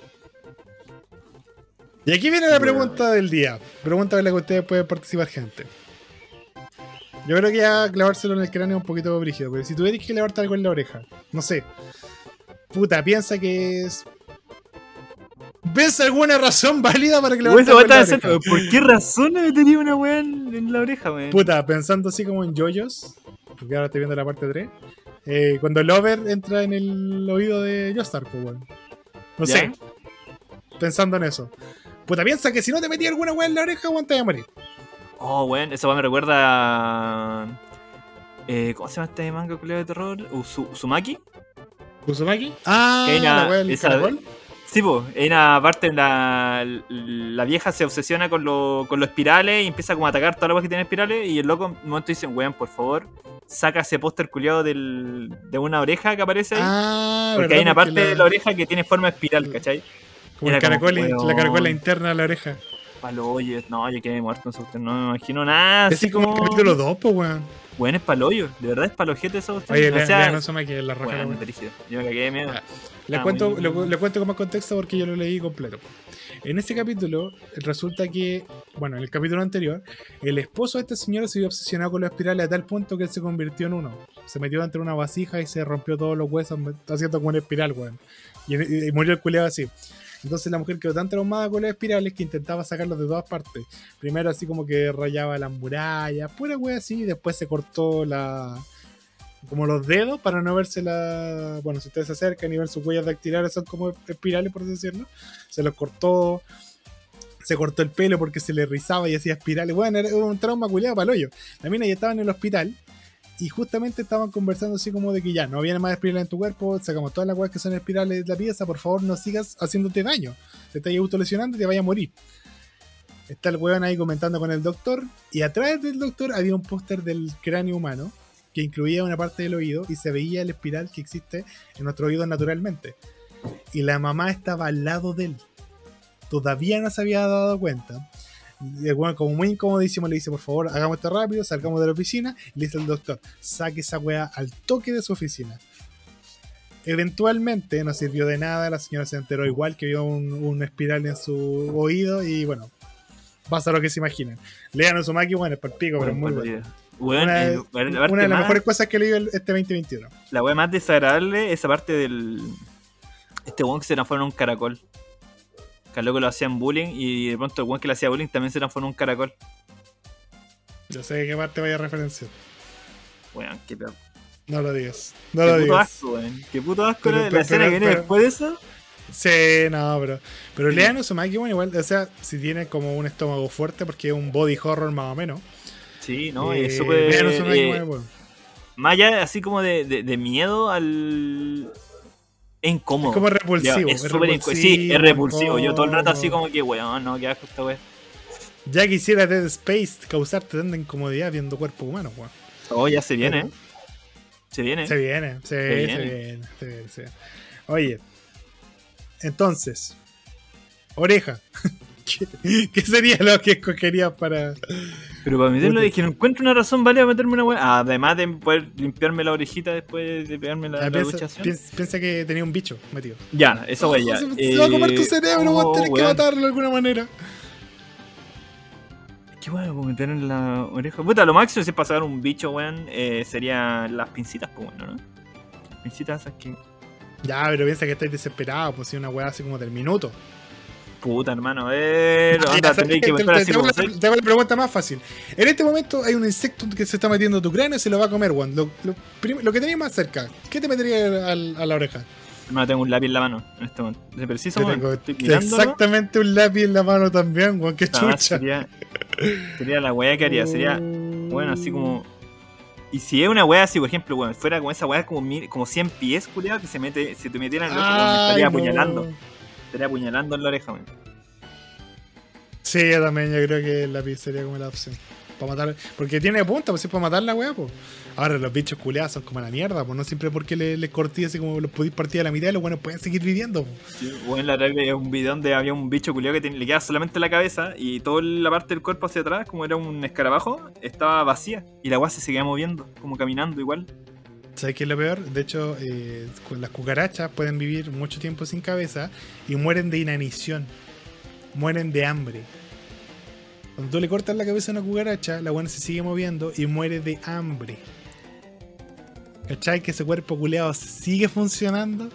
Y aquí viene la pregunta del día. Pregunta en la que ustedes pueden participar, gente. Yo creo que ya clavárselo en el cráneo es un poquito brígido, pero si tuvieras que clavarte algo en la oreja, no sé. Puta, piensa que es. ¿Ves alguna razón válida para clavarte algo en la oreja? ¿Por qué razón me metería una weá en, la oreja, weón? Puta, pensando así como en yoyos, porque ahora estoy viendo la parte 3. eh, cuando Lover entra en el oído de Joestar, pues weón. No ¿Ya? sé, pensando en eso. Puta, piensa que si no te metí alguna weá en la oreja, weón, te a morir. Oh, weón, esa weá me recuerda a... Eh, ¿Cómo se llama este manga culiao de terror? ¿Uzumaki? ¿Uzumaki? Ah, Que una- la weá del esa- caracol. Sí, pues, en una parte en la, la vieja se obsesiona con, lo- con los espirales y empieza como a atacar todas las weas que tienen espirales y el loco en un momento dice, weón, por favor, saca ese póster culiado del, de una oreja que aparece ahí. Ah, porque ¿verdad? hay una parte la- de la oreja que tiene forma espiral, ¿cachai? Como el era como, caracol, la caracola interna de la oreja. Palo, oye, no, yo quedé muerto no me imagino nada. Ese Así es como el capítulo 2, pues weón. Weón, es paloyo, de verdad es palojete esa cuestión. Oye, o le, sea, lean Uzumaki, la roja. la brígido. Yo me cagué de miedo. Ah, Le, Ah, cuento, le, le cuento con más contexto porque yo lo leí completo. En este capítulo resulta que, bueno, en el capítulo anterior, el esposo de esta señora se vio obsesionado con los espirales a tal punto que él se convirtió en uno. Se metió dentro de una vasija y se rompió todos los huesos haciendo como una espiral, weón. Y, y- y murió el culeado así. Entonces la mujer quedó tan traumada con los espirales que intentaba sacarlos de todas partes. Primero así como que rayaba las murallas, pura wea así, y después se cortó la, como los dedos para no verse la. Bueno, si ustedes se acercan y ven sus huellas dactilares, son como espirales, por así decirlo. Se los cortó. Se cortó el pelo porque se le rizaba y hacía espirales. Bueno, era un trauma culiado para el hoyo. La mina ya estaba en el hospital y justamente estaban conversando así como de que ya no había más espirales en tu cuerpo, sacamos todas las huellas que son espirales de la pieza, por favor no sigas haciéndote daño. Te estás autolesionando y te vaya a morir. Está el weón ahí comentando con el doctor y atrás del doctor había un póster del cráneo humano que incluía una parte del oído y se veía el espiral que existe en nuestro oído naturalmente. Y la mamá estaba al lado de él. Todavía no se había dado cuenta. Y el weón, como muy incomodísimo, le dice: Por favor, hagamos esto rápido, salgamos de la oficina. Y le dice al doctor: Saque esa weá al toque de su oficina. Eventualmente no sirvió de nada, la señora se enteró igual que vio un, un espiral en su oído y bueno, pasa lo que se imaginen. Lean Uzumaki, bueno, es el pico, pero es muy bueno. Una, el- de las más- mejores cosas que leí el- este 2021. La wea más desagradable es esa parte del. Este weón que se transforma en un caracol. Que al loco lo hacían bullying y de pronto el weón que le hacía bullying también se transforma en un caracol. Yo sé de qué parte vaya a referenciar. Weón, qué peor. No lo digas. No Qué lo puto digas. asco, weón. Qué puto asco Pero- la, pero- la escena pero- que viene después de eso. Sí, no, pero. Pero lean Uzumaki, bueno, igual, o sea, si tiene como un estómago fuerte, porque es un body horror más o menos. Sí, no, eh, es súper. lean Uzumaki, eh, bueno, bueno. más allá así como de, de, de miedo al. Es incómodo. Es como repulsivo. Es súper inco- Sí, es repulsivo. Yo todo el rato así como que, weón, no, qué asco esta weón. Ya quisiera Dead Space causarte tanta incomodidad viendo cuerpo humano, weón. Oh, ya se viene. Pero- Se viene. Se viene, se, viene. se viene, se viene, se viene. Oye, entonces, Oreja. <laughs> ¿Qué, <laughs> qué sería lo que escogerías para.? Pero para meterlo es que no encuentro una razón válida para meterme una weá. Además de poder limpiarme la orejita después de pegarme la, Ah, la piensa, duchación. piensa- piensa que tenía un bicho metido. Ya, eso wey, <laughs> ya. Se, se va a comer tu Eh, cerebro, vas a oh, tener que matarlo de alguna manera. ¿Qué weón puedo meter en la oreja? Puta, lo máximo si es pasar un bicho, weón, eh, sería las pincitas, pues bueno, ¿no? Las pincitas esas que. Ya, pero piensa que estáis desesperados, pues si una weá así como del minuto. Puta, hermano, eh. Te- te- que te- buscar te- así te hago la- soy. te hago la pregunta más fácil. En este momento hay un insecto que se está metiendo en tu cráneo y se lo va a comer, weón. Lo, lo lo que tenías más cerca, ¿qué te metería al- a la oreja? Hermano, tengo un lápiz en la mano en este momento. De preciso, Yo momento, tengo estoy mirándolo. exactamente un lápiz en la mano también, weón. Qué Ah, chucha. sería, sería la weá que haría. Sería, bueno, así como. Y si es una weá así, por ejemplo, weón, fuera como esa weá como, como 100 pies, culiado, que se mete, si te metieran en el ojo, me estaría no. apuñalando. Estaría apuñalando en la oreja, weón. Sí, yo también, yo creo que el lápiz sería como la opción. Para matar. Porque tiene punta, pues es para matar la weá, pues. Ahora los bichos culeados son como la mierda, pues no siempre porque les le corté así como los podéis partir a la mitad y los buenos pueden seguir viviendo, pues. Sí, Bueno, la verdad que es un video donde había un bicho culiado que ten- le quedaba solamente la cabeza y toda la parte del cuerpo hacia atrás, como era un escarabajo, estaba vacía. Y la weá se seguía moviendo, como caminando igual. ¿Sabes qué es lo peor? De hecho, eh, las cucarachas pueden vivir mucho tiempo sin cabeza y mueren de inanición. Mueren de hambre. Cuando tú le cortas la cabeza a una cucaracha, la buena se sigue moviendo y muere de hambre. ¿Cachai? Que ese cuerpo culeado sigue funcionando.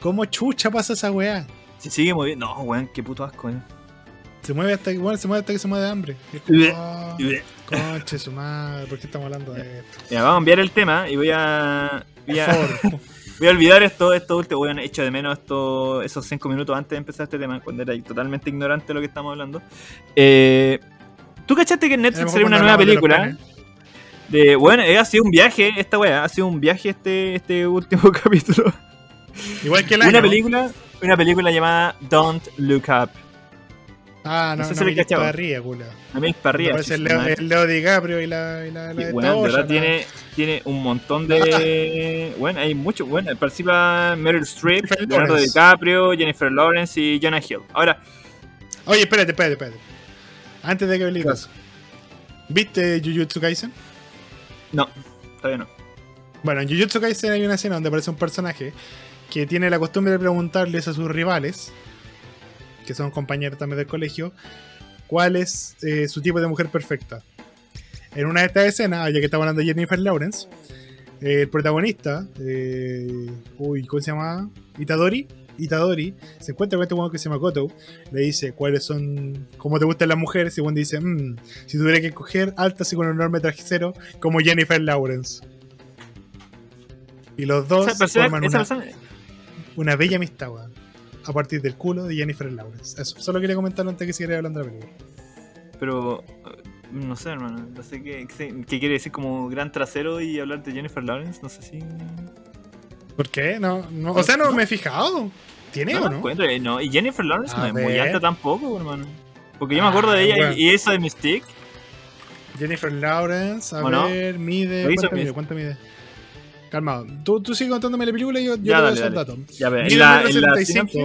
¿Cómo chucha pasa esa weá? Se sigue moviendo. No, weón, qué puto asco, eh. Se mueve hasta que, bueno, se mueve hasta que se mueve de hambre. Es como, Bleh. "Ah, conche su madre, ¿por qué estamos hablando de esto? Mira, vamos a enviar el tema y voy a. Voy a, <laughs> voy a olvidar esto, esto último. Voy a hecho de menos esto, esos 5 minutos antes de empezar este tema, cuando era totalmente ignorante de lo que estamos hablando. Eh, ¿Tú cachaste que en Netflix salió una nueva de película? penes. De, bueno, eh, ha sido un viaje, esta weá, ha sido un viaje este, este último <laughs> capítulo. Igual que el Una película, una película llamada Don't Look Up. Ah, no, No no, si me le mires cachaba. para arriba, cula. A mí es para Me arriba. parece sí, el Leo, el Leo DiCaprio y la, y la, la Y, de bueno, en esta verdad tiene, tiene un montón de. Bueno, hay mucho. Bueno, participa Meryl Streep, Jennifer Leonardo Lawrence. DiCaprio, Jennifer Lawrence y Jonah Hill. Ahora, Oye, espérate, espérate, espérate. Antes de que hables ¿Qué eso. ¿Viste Jujutsu Kaisen? no, todavía no. Bueno, en Jujutsu Kaisen hay una escena donde aparece un personaje que tiene la costumbre de preguntarles a sus rivales, que son compañeros también del colegio, cuál es eh, su tipo de mujer perfecta. En una de estas escenas, ya que estamos hablando de Jennifer Lawrence, eh, el protagonista, eh, uy, ¿cómo se llama? Itadori. Itadori se encuentra con este weón que se llama Koto, le dice cuáles son, cómo te gustan las mujeres, y weón dice, "Mm, si tuviera que escoger altas y con un enorme trajecero, como Jennifer Lawrence. Y los dos Esa persona, forman esa una, persona- una bella amistad, weón. A partir del culo de Jennifer Lawrence. Eso, solo quería comentarlo antes que siguiera hablando de la película. Pero. eh, No sé, hermano. No sé qué, qué, quiere decir como gran trasero y hablar de Jennifer Lawrence. No sé si. ¿Por qué? No, no, o sea, no me he fijado. ¿Tiene No, o no? encuentro, eh, no. Y Jennifer Lawrence A no es muy alta tampoco, hermano. Porque yo me Ah, acuerdo de ella bueno. y, eso de Mystique. Jennifer Lawrence, a ver, mide. ¿Cuánto mide? ¿Cuánto mide? Calmado. Tú, tú sigue contándome la película y yo, yo Ya, te datos. Ya ve, en la, en la 1,75. sinopsis,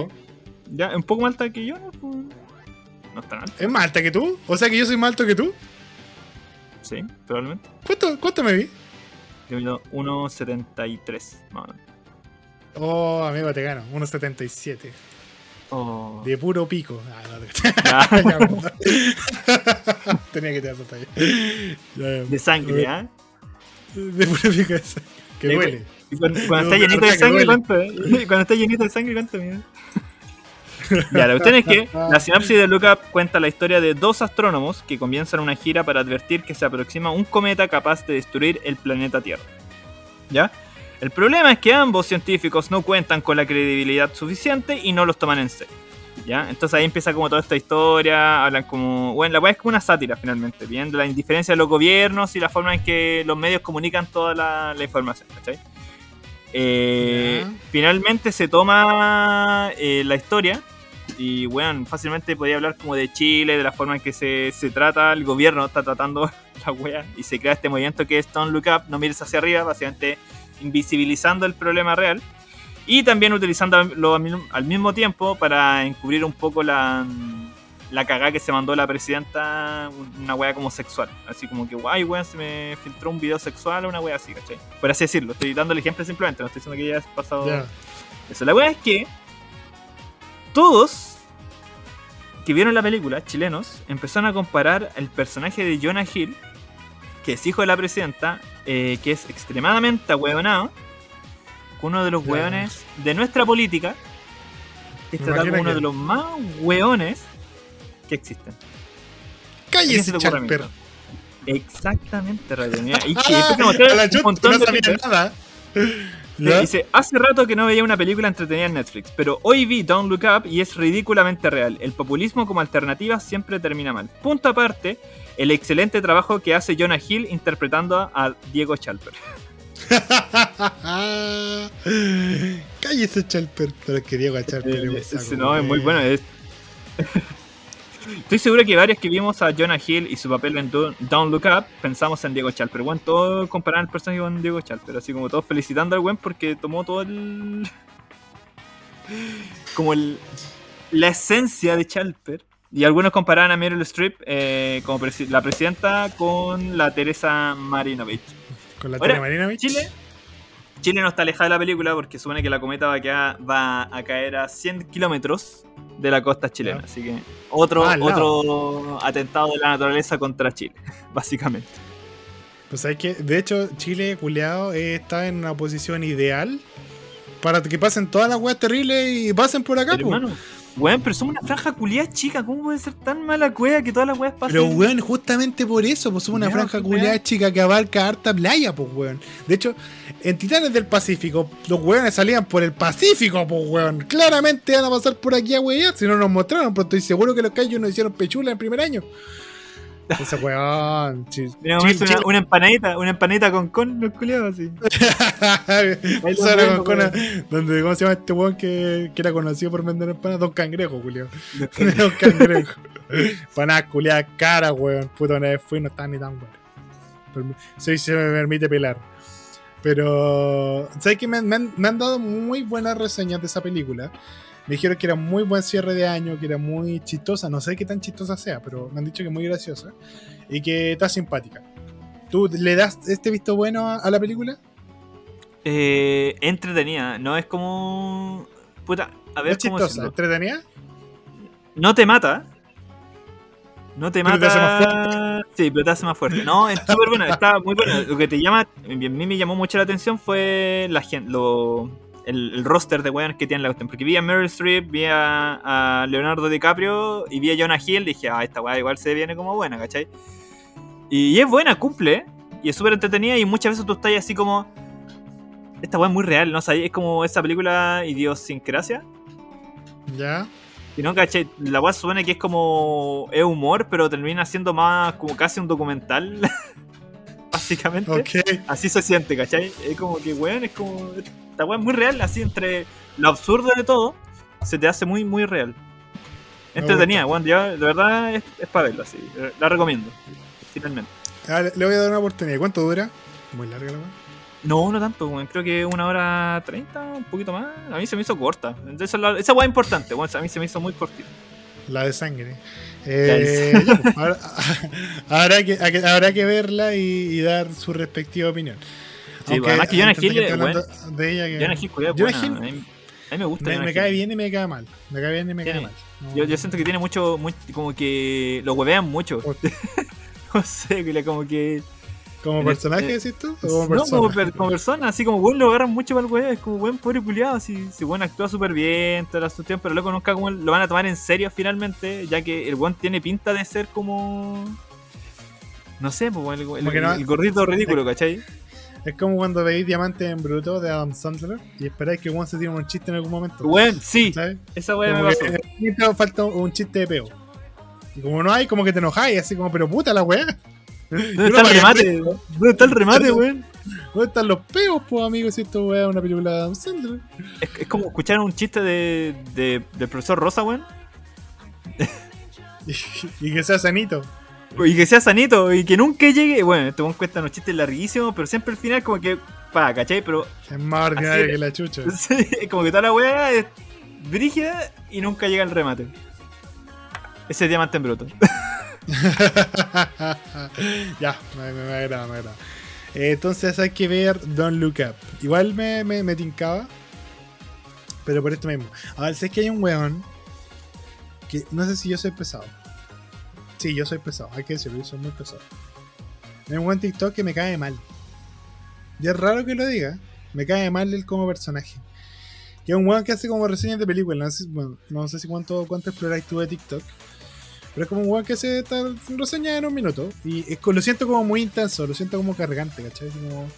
Ya, un poco más alta que yo, ¿no? Pues, No está alta, ¿Es más alta que tú? O sea que yo soy más alto que tú. sí, probablemente. ¿Cuánto, cuánto me vi? Yo mido 1.73, más o menos. Oh, amigo, te gano. 1.77. Oh. De puro pico. Ah, no, te-. <laughs> <laughs> Tenía que te ya. de sangre, ¿ah? De puro pico esa. Que duele. Cuando, cuando No, está llenito de sangre. ¿cuánto? eh? <laughs> Cuando está llenito de sangre, ¿cuánto? <laughs> Ya, la cuestión es que la sinopsis de Look Up cuenta la historia de dos astrónomos que comienzan una gira para advertir que se aproxima un cometa capaz de destruir el planeta Tierra. ¿Ya? El problema es que ambos científicos no cuentan con la credibilidad suficiente y no los toman en serio. ¿Ya? Entonces ahí empieza como toda esta historia, hablan como... Bueno, la weá es como una sátira finalmente, viendo la indiferencia de los gobiernos y la forma en que los medios comunican toda la, la información, ¿cachai? Eh, Ya. finalmente se toma eh, la historia y bueno, fácilmente podía hablar como de Chile, de la forma en que se, se trata, el gobierno está tratando <laughs> la wea y se crea este movimiento que es Don't Look Up, no mires hacia arriba, básicamente invisibilizando el problema real. Y también utilizándolo al mismo- al mismo tiempo para encubrir un poco la, la cagada que se mandó la presidenta, una wea como sexual. Así como que, guay, weón, se me filtró un video sexual o una wea así, ¿cachai? Por así decirlo, estoy dando el ejemplo simplemente, no estoy diciendo que ya has pasado eso. La wea es que todos que vieron la película, chilenos, empezaron a comparar el personaje de Jonah Hill, que es hijo de la presidenta, eh, que es extremadamente ahueonado, con uno de los Ya. hueones de nuestra política, que es como imagino uno que- de los más hueones que existen. ¿A quién Cállese, Charper. Exactamente, Radio. <laughs> Y que después me mostraron A la un chuta, montón no de sabía nada. <laughs> Dice, hace rato que no veía una película entretenida en Netflix, pero hoy vi Don't Look Up y es ridículamente real. El populismo como alternativa siempre termina mal. Punto aparte, el excelente trabajo que hace Jonah Hill interpretando a Diego Chalper. <laughs> <laughs> Cállese, Charper. Pero es que Diego es un Eh, saco, ese no, es muy bueno. es- Estoy seguro que varios que vimos a Jonah Hill y su papel en Do- Don't Look Up pensamos en Diego Chalper. Bueno, todos comparaban el personaje con Diego Chalper, así como todos felicitando al buen porque tomó todo el. <laughs> como el. la esencia de Chalper. Y algunos comparaban a Meryl Streep eh, como presi- la presidenta con la Teresa Marinovich. Con la Ahora. Chile. Chile no está alejada de la película porque supone que la cometa va a, quedar- va a caer a 100 kilómetros de la costa chilena. Así que otro, Ah, otro atentado de la naturaleza contra Chile, <laughs> básicamente. Pues hay que, de hecho, Chile, culeado, eh, está en una posición ideal para que pasen todas las weas terribles y pasen por acá, po. Hermano, weón, pero somos una franja culiada chica. ¿Cómo puede ser tan mala cueva que todas las weas pasen? Pero, weón, justamente por eso, pues somos una franja pues, culiada chica que abarca harta playa, pues, weón. De hecho, en Titanes del Pacífico, los weones salían por el Pacífico, pues, weón. Claramente van a pasar por aquí a wear, si no nos mostraron, pero estoy seguro que los callos nos hicieron pechula en el primer año. Ese weón. chi- Teníamos Chile- una, una empanadita, una empanadita con con los culiados así. <laughs> Con cona, donde, ¿cómo se llama este weón que, que era conocido por vender empanadas? Don Cangrejo, Julio. <laughs> Don Cangrejo. Empanadas culiadas caras, weón. Puta, una vez fui y no estaba ni tan weón. Sí, se me permite pelar. Pero, ¿sabes? Me, me han, me han dado muy buenas reseñas de esa película. Me dijeron que era muy buen cierre de año, que era muy chistosa. No sé qué tan chistosa sea, pero me han dicho que es muy graciosa. Y que está simpática. ¿Tú le das este visto bueno a, la película? Eh, entretenida, no es como. Puta, a ver ¿Es cómo chistosa? decirlo. ¿Entretenida? No te mata. No te Pero te hace más mata. Sí, pero te hace más fuerte. No, es súper buena, está muy buena. Lo que te llama, a mí me llamó mucho la atención fue la gente, lo, el, el roster de weones que tiene la cuestión. Porque vi a Meryl Streep, vi a, a Leonardo DiCaprio y vi a Jonah Hill. Dije, ah, esta weá igual se viene como buena, ¿cachai? Y, y es buena, cumple. Y es súper entretenida y muchas veces tú estás así como. Esta weá es muy real, ¿no? O sea, es como esa película Idiosincrasia. Ya. Y no, ¿cachai? La weá supone que es como. Es humor, pero termina siendo más como casi un documental. <laughs> Básicamente. Ok. Así se siente, ¿cachai? Es como que, weón, es como. Esta weá es muy real, así entre lo absurdo de todo, se te hace muy, muy real. Entretenida, weón, ya, de verdad es, es para verlo, así. La recomiendo, finalmente. Ah, le voy a dar una oportunidad. ¿Cuánto dura? Muy larga la weá. No, no tanto, weón. Creo que una hora treinta, un poquito más. A mí se me hizo corta. Esa, es la- esa weá es importante, weón. A mí se me hizo muy cortita. La de sangre. Eh, <laughs> ya, pues, habrá, <laughs> habrá que, habrá que verla y, y dar su respectiva opinión. Sí, además que Jonah Hill, que hablando de ella, que- Jonah Hill, cuidado, Jonah. Hill A mí, a mí me gusta. me, me cae bien y me cae mal. Me cae bien y me cae mal. No- Yo, yo siento que tiene mucho, como que lo huevean mucho. <laughs> No sé, como que. ¿Como personaje este- decís tú? ¿O como no, persona? como, per- como persona, así como weón lo agarran mucho para el weón, es como buen pobre culiado, así, si weón actúa súper bien, toda la cuestión, pero loco nunca como lo van a tomar en serio finalmente, ya que el weón tiene pinta de ser como. No sé, pues, el, el- Como no- el gordito ridículo, ¿cachai? Es como cuando veis Diamante en Bruto de Adam Sandler y esperáis que Juan se tire un chiste en algún momento. Weón, sí, ¿Sabes? esa weá me pasó. que falta un chiste de peo. Y como no hay, como que te enojáis, así como, pero puta la weá. <laughs> ¿Dónde está el remate? ¿Dónde está el remate, weón? ¿Dónde están los peos, pues, amigos? Si esto weá es una película de Adam Sandler. Es, es como escuchar un chiste de, de, del profesor Rosa, weón. <laughs> Y, y que sea sanito. Y que sea sanito y que nunca llegue. Bueno, este weón cuesta unos chistes larguísimos, pero siempre al final, como que pa, ¿cachai? Pero Es más ordinario que la chucha. <laughs> como que toda la weá es brígida y nunca llega el remate. Ese es diamante en bruto. <laughs> ya, me, me, me agrada, me agrada. Eh, entonces hay que ver Don't Look Up. Igual me, me, me tincaba. Pero por esto mismo. Ahora, sé que hay un weón. Que no sé si yo soy pesado. Sí, yo soy pesado. Hay que decirlo, soy muy pesado. Hay un TikTok que me cae mal. Y es raro que lo diga. Me cae mal él como personaje. Que es un weón que hace como reseñas de películas. No sé, bueno, no sé si cuánto, cuánto exploráis tú de TikTok. Pero es como un weón que hace esta reseña en un minuto. Y es lo siento como muy intenso, lo siento como cargante, ¿cachai? Como.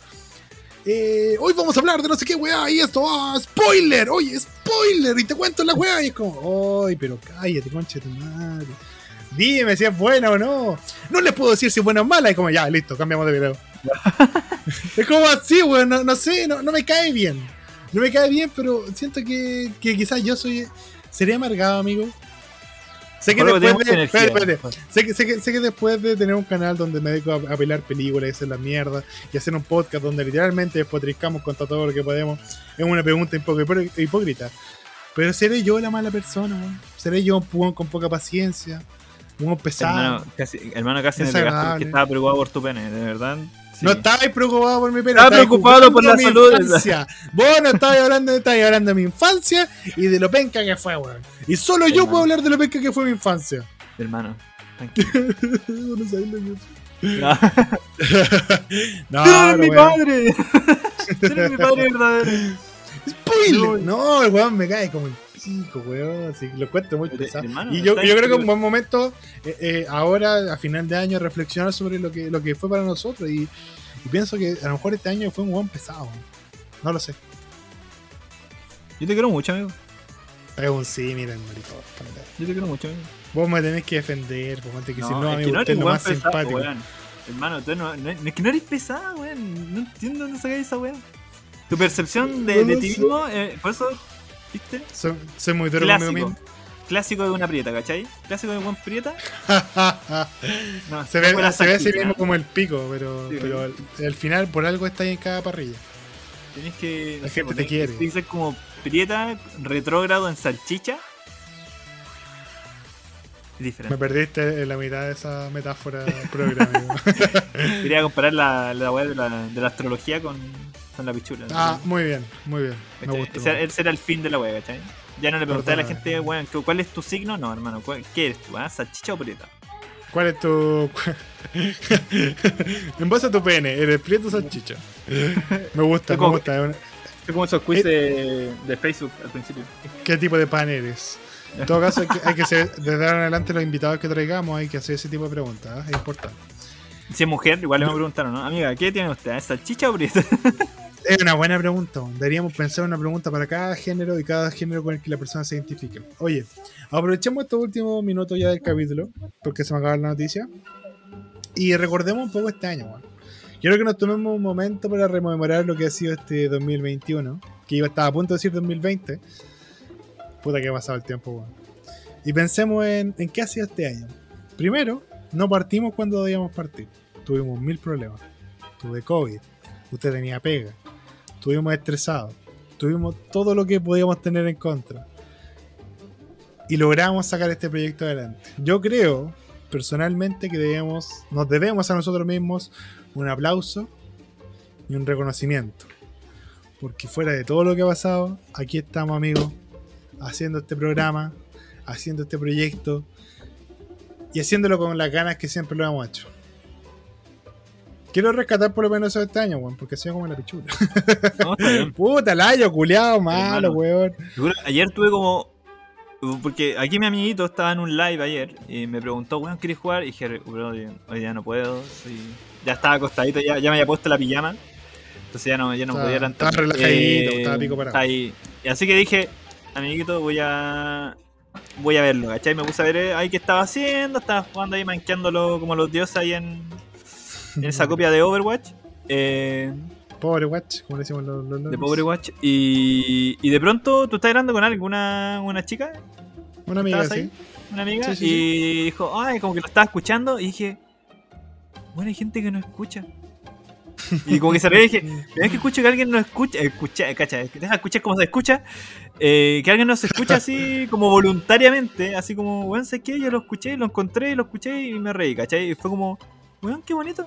eh, hoy vamos a hablar de no sé qué weá y esto, ah, spoiler, oye, spoiler, y te cuento la weá, y es como, ay, pero cállate, concha de tu madre. Dime si es buena o no. No les puedo decir si es buena o mala, y como, ya, listo, cambiamos de video. <laughs> es como así, weón, no, no sé, no, no me cae bien. No me cae bien, pero siento que, que quizás yo soy. Sería amargado, amigo. Sé que después de. energía. espérate, espérate. Sé que, sé, que, sé que después de tener un canal donde me dedico a, a pelar películas y hacer la mierda y hacer un podcast donde literalmente despotricamos contra todo lo que podemos, es una pregunta hipócrita. Pero seré yo la mala persona, seré yo un weón con poca paciencia, weón pesado. Hermano, casi, hermano, casi me pegaste porque estaba preocupado por tu pene, de verdad. Sí. No estabas preocupado por mi pelo. Estaba preocupado por la salud. infancia. Vos no estabas hablando, estabas hablando de mi infancia y de lo penca que fue, weón. Y solo yo Hermano. puedo hablar de lo penca que fue mi infancia. Hermano, tranquilo. <laughs> no sabes lo que No. <laughs> No, ¡Tú eres no, mi weón. padre! ¡Tú eres mi padre verdadero! Spoiler. No, el weón me cae como el pico, weón. Así lo encuentro muy pesado. hermano, Y yo, yo creo que bien, un buen momento, eh, eh, ahora, a final de año, reflexionar sobre lo que, lo que fue para nosotros. Y, y pienso que a lo mejor este año fue un buen pesado. No lo sé. Yo te quiero mucho, amigo. Es un sí, miren, maricón. Yo te quiero mucho, amigo. Vos me tenés que defender, vos tenés que no, es amigo, que no usted es lo más pesado, simpático. weón. Hermano, tú no, no- es que no eres pesado, weón. No entiendo dónde sacáis esa weón. Tu percepción de, de ti mismo, eh, por eso, ¿viste? Soy, soy muy duro conmigo Clásico. mismo. Clásico de una prieta, ¿cachai? Clásico de un buen prieta. <laughs> No, se ve, se ve a sí salchicha, mismo como el pico, pero, Sí, pero al, al final por algo está ahí en cada parrilla. Tenés que. La gente te quiere. ser como prieta, retrógrado en salchicha. Es Me diferente. perdiste en la mitad de esa metáfora programa. <laughs> Quería comparar la, la weá de la, de la astrología con, con la pichula. ah, muy bien, muy bien. Me. Ese, ese era el fin de la wea, ¿cachai? Ya no le pregunté a la gente, weón, ¿cu- ¿cuál es tu signo? No, hermano, ¿cuál- ¿qué eres tú? Ah? ¿Salchicha o prieta? ¿Cuál es tu. <laughs> en base a tu pene, ¿eres prieto o salchicha? Me gusta, me gusta. es una- como esos quiz de, de Facebook al principio. ¿Qué tipo de pan eres? En todo caso, hay que, hay que ser, desde ahora en adelante, los invitados que traigamos, hay que hacer ese tipo de preguntas. ¿eh? Es importante. Si es mujer, igual le me preguntaron, ¿no? Amiga, ¿qué tiene usted? ¿Es salchicha o prieta? <laughs> Es una buena pregunta. Deberíamos pensar una pregunta para cada género y cada género con el que la persona se identifique. Oye, aprovechemos estos últimos minutos ya del capítulo, porque se me acaba la noticia. Y recordemos un poco este año, weón. Quiero que nos tomemos un momento para rememorar lo que ha sido este 2021, que iba estaba a punto de decir 2020. Puta que ha pasado el tiempo, weón. Y pensemos en, en qué ha sido este año. Primero, no partimos cuando debíamos partir. Tuvimos mil problemas. Tuve COVID. Usted tenía pega. Estuvimos estresados. Tuvimos todo lo que podíamos tener en contra. Y logramos sacar este proyecto adelante. Yo creo, personalmente, que debemos, nos debemos a nosotros mismos un aplauso y un reconocimiento. Porque fuera de todo lo que ha pasado, aquí estamos, amigos, haciendo este programa, haciendo este proyecto y haciéndolo con las ganas que siempre lo hemos hecho. Quiero rescatar por lo menos eso de este año, weón, porque ha sido como la pichula. <laughs> No. Puta, layo, culiado, malo, weón. Ayer tuve como. Porque aquí mi amiguito estaba en un live ayer y me preguntó, weón, ¿quieres jugar? Y dije, bro, hoy día no puedo. Ya estaba acostadito, ya, ya me había puesto la pijama. Entonces ya no, ya no podía tanto. estaba relajadito, estaba pico parado. está ahí. Y así que dije, amiguito, voy a. Voy a verlo, ¿cachai? Me puse a ver eh, ahí qué estaba haciendo. Estaba jugando ahí, manqueándolo como los dioses ahí en <laughs> esa copia de Overwatch. Eh, Pobre watch, como le decimos los, los de. Pobre Watch. Y, y de pronto tú estás hablando con alguna una chica, Una amiga, ¿Estabas sí. una amiga, Sí, sí, y dijo, ay, como que lo estaba escuchando. Y dije, bueno, hay gente que no escucha. Y como que se reía y dije, "Mira que escucho que alguien nos escucha, escucha, cacha, deja escuchar cómo se escucha, eh, que alguien nos escucha así <laughs> como voluntariamente, así como, weón, sé qué, yo lo escuché, lo encontré, lo escuché y me reí, ¿cachai? Y fue como, weón, qué bonito,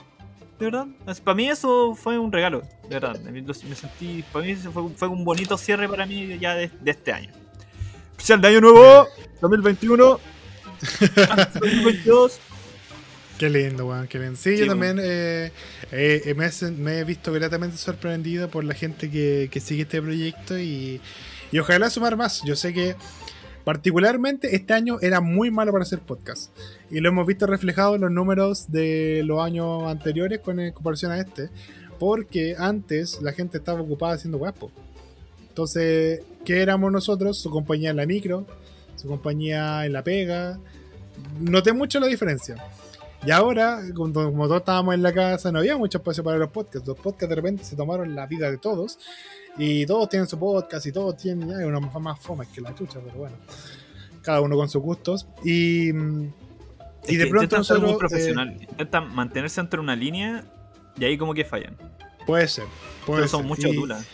de verdad. para mí eso fue un regalo, de verdad. Me, me sentí, para mí eso fue, fue, un bonito cierre para mí ya de, de este año. Especial de año nuevo, 2021. 2022. <laughs> Qué lindo, weón, qué lindo. Sí, Sí, yo también eh, eh, me, he- me he visto gratamente sorprendido por la gente que, que sigue este proyecto y, y ojalá sumar más. Yo sé que particularmente este año era muy malo para hacer podcast y lo hemos visto reflejado en los números de los años anteriores con comparación a este, porque antes la gente estaba ocupada haciendo guapo. Entonces, ¿qué éramos nosotros? Su compañía en la micro, su compañía en la pega. Noté mucho la diferencia. Y ahora, como todos estábamos en la casa, no había mucho espacio para los podcasts. Los podcasts de repente se tomaron la vida de todos. Y todos tienen su podcast y todos tienen ya unos más- más fomes que la chucha, pero bueno. Cada uno con sus gustos. Y, mm, y Es de pronto intentan ser muy eh, profesional, intentan mantenerse entre una línea y ahí como que fallan. puede ser. Puede Pero son ser. muchas dudas.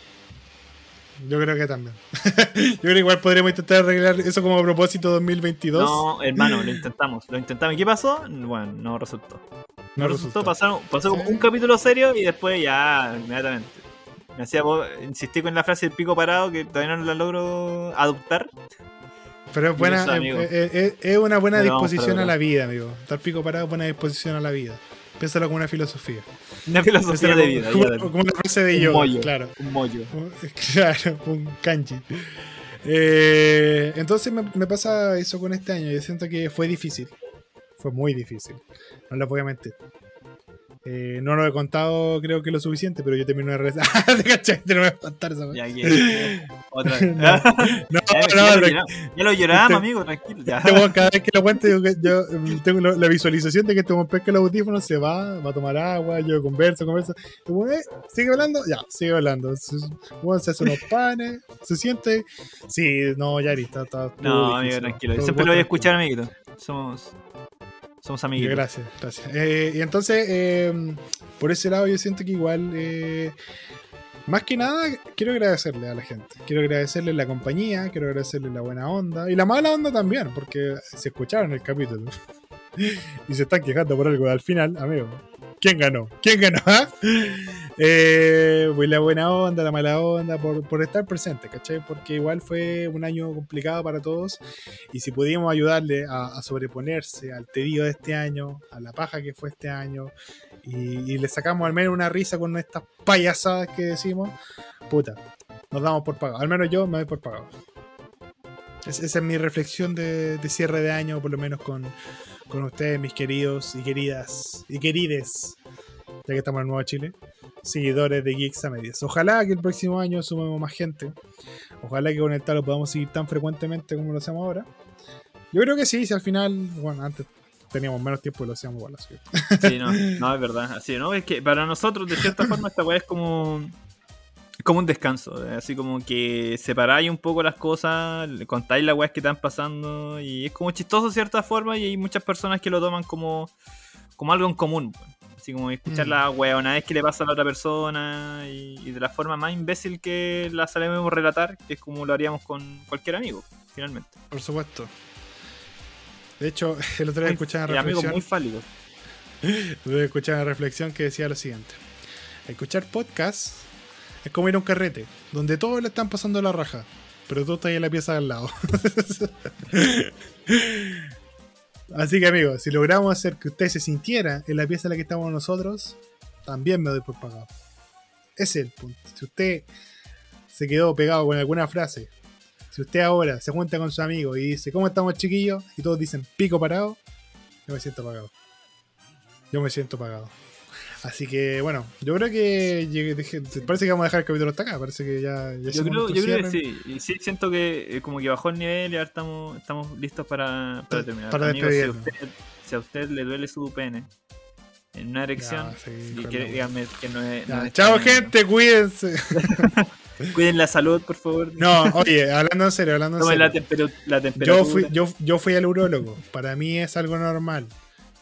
Yo creo que también. <laughs> yo creo que igual podríamos intentar arreglar eso como propósito 2022. No, hermano, lo intentamos, lo intentamos. ¿Y qué pasó? Bueno, no resultó. No, resultó, pasaron, pasó como Sí. un capítulo serio y después ya, inmediatamente. Insistí con la frase del pico parado que todavía no la logro adoptar. Pero es buena, eso, eh, eh, eh, es una buena Pero disposición a la vida, amigo. Estar pico parado es buena disposición a la vida. Piénsalo como una filosofía. Una filosofía Piénsalo de vida. Como, ya, como- como una frase de mollo. claro. Un mollo. <laughs> Claro, un kanji. Eh, entonces me, me pasa eso con este año. Yo siento que fue difícil. Fue muy difícil. No lo voy a mentir. Eh, no lo he contado, creo que lo suficiente, pero yo terminé de rezar. <laughs> ¿Te cachai? Te lo voy a espantar esa Ya, que- otra vez. <laughs> <laughs> No, ya, No, ya no, lo lloramos, ya lo lloramos, amigo, tranquilo. Ya. Este cada vez que lo cuento, yo eh, tengo la visualización de que este pesca los audífonos, se va, va a tomar agua, yo converso, converso. Eh, sigue hablando, ya, sigue hablando. Se, hace unos panes, se siente. Sí, no, ya está, está No, amigo, difícil, tranquilo. Siempre lo voy a escuchar, amiguito. Somos, somos amiguitos. Gracias, gracias. Eh, y entonces, eh, por ese lado, yo siento que igual, eh, más que nada, quiero agradecerle a la gente. Quiero agradecerle la compañía, quiero agradecerle la buena onda y la mala onda también, porque se escucharon el capítulo <laughs> y se están quejando por algo. Al final, amigo, ¿quién ganó? ¿Quién ganó? Eh, la buena onda, la mala onda, por, por estar presente, ¿cachai? Porque igual fue un año complicado para todos y si pudimos ayudarle a, a sobreponerse al tedio de este año, a la paja que fue este año, y, y le sacamos al menos una risa con estas payasadas que decimos, puta, nos damos por pagado. Al menos yo me doy por pagado. Es- esa es mi reflexión de, de cierre de año, por lo menos con, con ustedes, mis queridos y queridas y querides, ya que estamos en Nueva Chile, seguidores de Geeks a Medias. Ojalá que el próximo año sumemos más gente. Ojalá que con el talo podamos seguir tan frecuentemente como lo hacemos ahora. Yo creo que sí, si al final, bueno, antes teníamos menos tiempo y lo hacíamos igual. Así <laughs> Sí, no, no, es verdad. Así, ¿no? Es que para nosotros, de cierta forma, esta weá es como. Como un descanso. ¿eh? Así como que separáis un poco las cosas, contáis las weas que están pasando. Y es como chistoso de cierta forma. Y hay muchas personas que lo toman como, como algo en común. Así como escuchar Mm. la wea una vez que le pasa a la otra persona. Y, y de la forma más imbécil que la sabemos relatar, que es como lo haríamos con cualquier amigo, finalmente. Por supuesto. De hecho, <laughs> el otro día escuchaba y una amigos reflexión, muy <laughs> día escuchaba una reflexión que decía lo siguiente. Escuchar podcast es como ir a un carrete, donde todos le están pasando la raja, pero tú estás ahí en la pieza de al lado. <laughs> Así que amigos, si logramos hacer que usted se sintiera en la pieza en la que estamos nosotros, también me doy por pagado. Ese es el punto. Si usted se quedó pegado con alguna frase, si usted ahora se junta con su amigo y dice, ¿cómo estamos chiquillos? Y todos dicen, pico parado, yo me siento pagado. Yo me siento pagado. Así que bueno, yo creo que llegué- dejé- parece que vamos a dejar el capítulo hasta acá. Parece que ya, ya Yo creo, yo creo que sí. Y sí siento que eh, como que bajó el nivel y ahora estamos, estamos listos para, para terminar. Para Amigos, si a, usted, si a usted le duele su pene en una erección, Ya, sí, y que, la- dígame que no es. No chao gente, cuídense. <laughs> Cuiden la salud, por favor. No, oye, hablando en serio, hablando en serio. la temperatura. Yo fui, yo, yo fui al urólogo. Para mí es algo normal.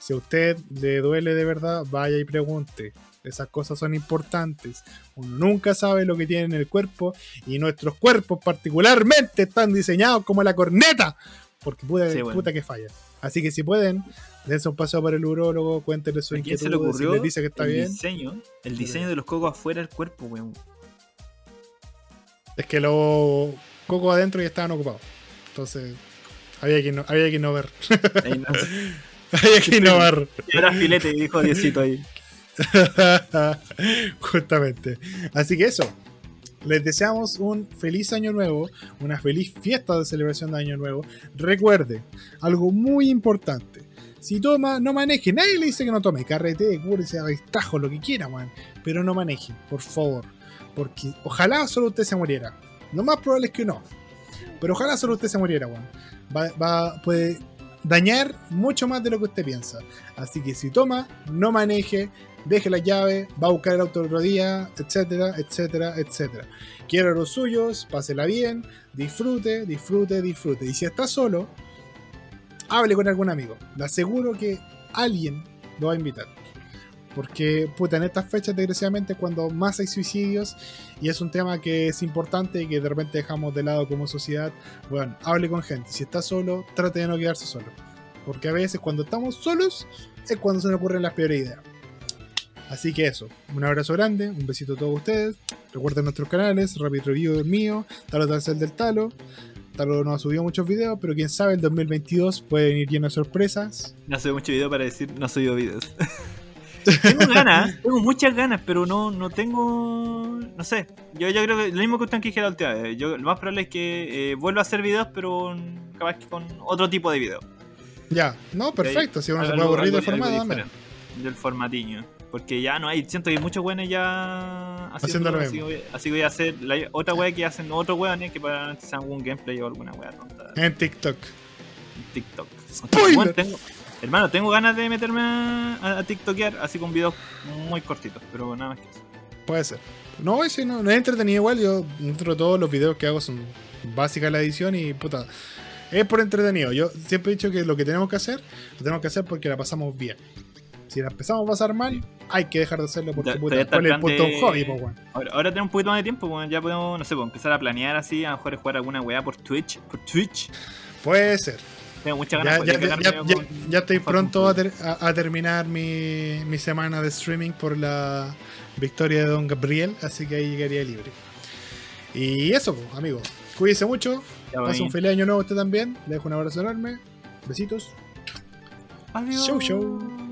Si a usted le duele de verdad, vaya y pregunte. Esas cosas son importantes. Uno nunca sabe lo que tiene en el cuerpo y nuestros cuerpos particularmente están diseñados como la corneta. Porque puta, Sí, bueno. puta que falla. Así que si pueden, dense un paseo por el urólogo, cuéntenle su ¿A quién se le inquietud, ocurrió si les dice que está el bien. diseño? El diseño de los cocos afuera del cuerpo, weón. Es que los cocos adentro ya estaban ocupados. Entonces, había que, no, había que innovar. Ahí no <laughs> había que innovar. Era filete, dijo Diosito ahí. <laughs> Justamente. Así que eso. Les deseamos un feliz año nuevo, una feliz fiesta de celebración de año nuevo. Recuerde, algo muy importante. Si toma, no maneje. Nadie le dice que no tome. Carrete, cúrese, tajo, lo que quiera, man. Pero no maneje, por favor. Porque ojalá solo usted se muriera. Lo más probable es que no. Pero ojalá solo usted se muriera, weón. Va, va- puede dañar mucho más de lo que usted piensa. Así que si toma, no maneje, deje la llave, va a buscar el auto otro día, etcétera, etcétera, etcétera. Quiero los suyos, pásela bien, disfrute, disfrute, disfrute. Y si está solo, hable con algún amigo. Le aseguro que alguien lo va a invitar. Porque, puta, en estas fechas, desgraciadamente, es cuando más hay suicidios y es un tema que es importante y que de repente dejamos de lado como sociedad. Bueno, hable con gente. Si está solo, trate de no quedarse solo. Porque a veces cuando estamos solos es cuando se nos ocurren las peores ideas. Así que eso, un abrazo grande, un besito a todos ustedes. Recuerden nuestros canales, Rapid Review el mío, Talo Tancel del Talo. Talo no ha subido muchos videos, pero quién sabe, el 2022 puede venir lleno de sorpresas. No subí mucho video para decir no subido videos. <laughs> tengo ganas, tengo muchas ganas, pero no, no tengo. No sé. Yo, yo creo que lo mismo que usted que dije la última vez. Yo, lo más probable es que eh, vuelva a hacer videos, pero capaz que con otro tipo de video. Ya, no, perfecto, si uno se puede aburrir de algo- algo formato Del formatiño. Porque ya no hay, siento que hay muchos weones ya Haciendo lo así, mismo. que así que voy a hacer la, otra wea que hacen otros weones que para hacer algún gameplay o alguna wea tonta en En TikTok. TikTok. O sea, Spoiler. bueno, tengo- hermano, tengo ganas de meterme a, a, TikTokear así con videos muy cortitos, pero nada más que eso. Puede ser. No, ese no, no es entretenido igual. Yo, dentro de todos los videos que hago son básicas la edición y puta. Es por entretenido. Yo siempre he dicho que lo que tenemos que hacer, lo tenemos que hacer porque la pasamos bien. Si la empezamos a pasar mal, hay que dejar de hacerlo porque puta, todavía está ¿cuál es el el punto plan de un hobby, po, weón? Ahora, ahora tenemos un poquito más de tiempo, ya podemos, no sé, pues, empezar a planear así, a lo mejor jugar alguna weá por Twitch. Por Twitch. Puede ser. Tengo muchas ganas Ya, de ya, cagarme ya- con- ya- ya estoy pronto a, Far Cry. ter- a- a terminar mi, mi semana de streaming por la victoria de Don Gabriel, así que ahí llegaría libre. Y eso, pues, amigos. Cuídense mucho. Ya, Pase un feliz año nuevo a usted también. Le dejo un abrazo enorme. Besitos. Adiós. Show, show.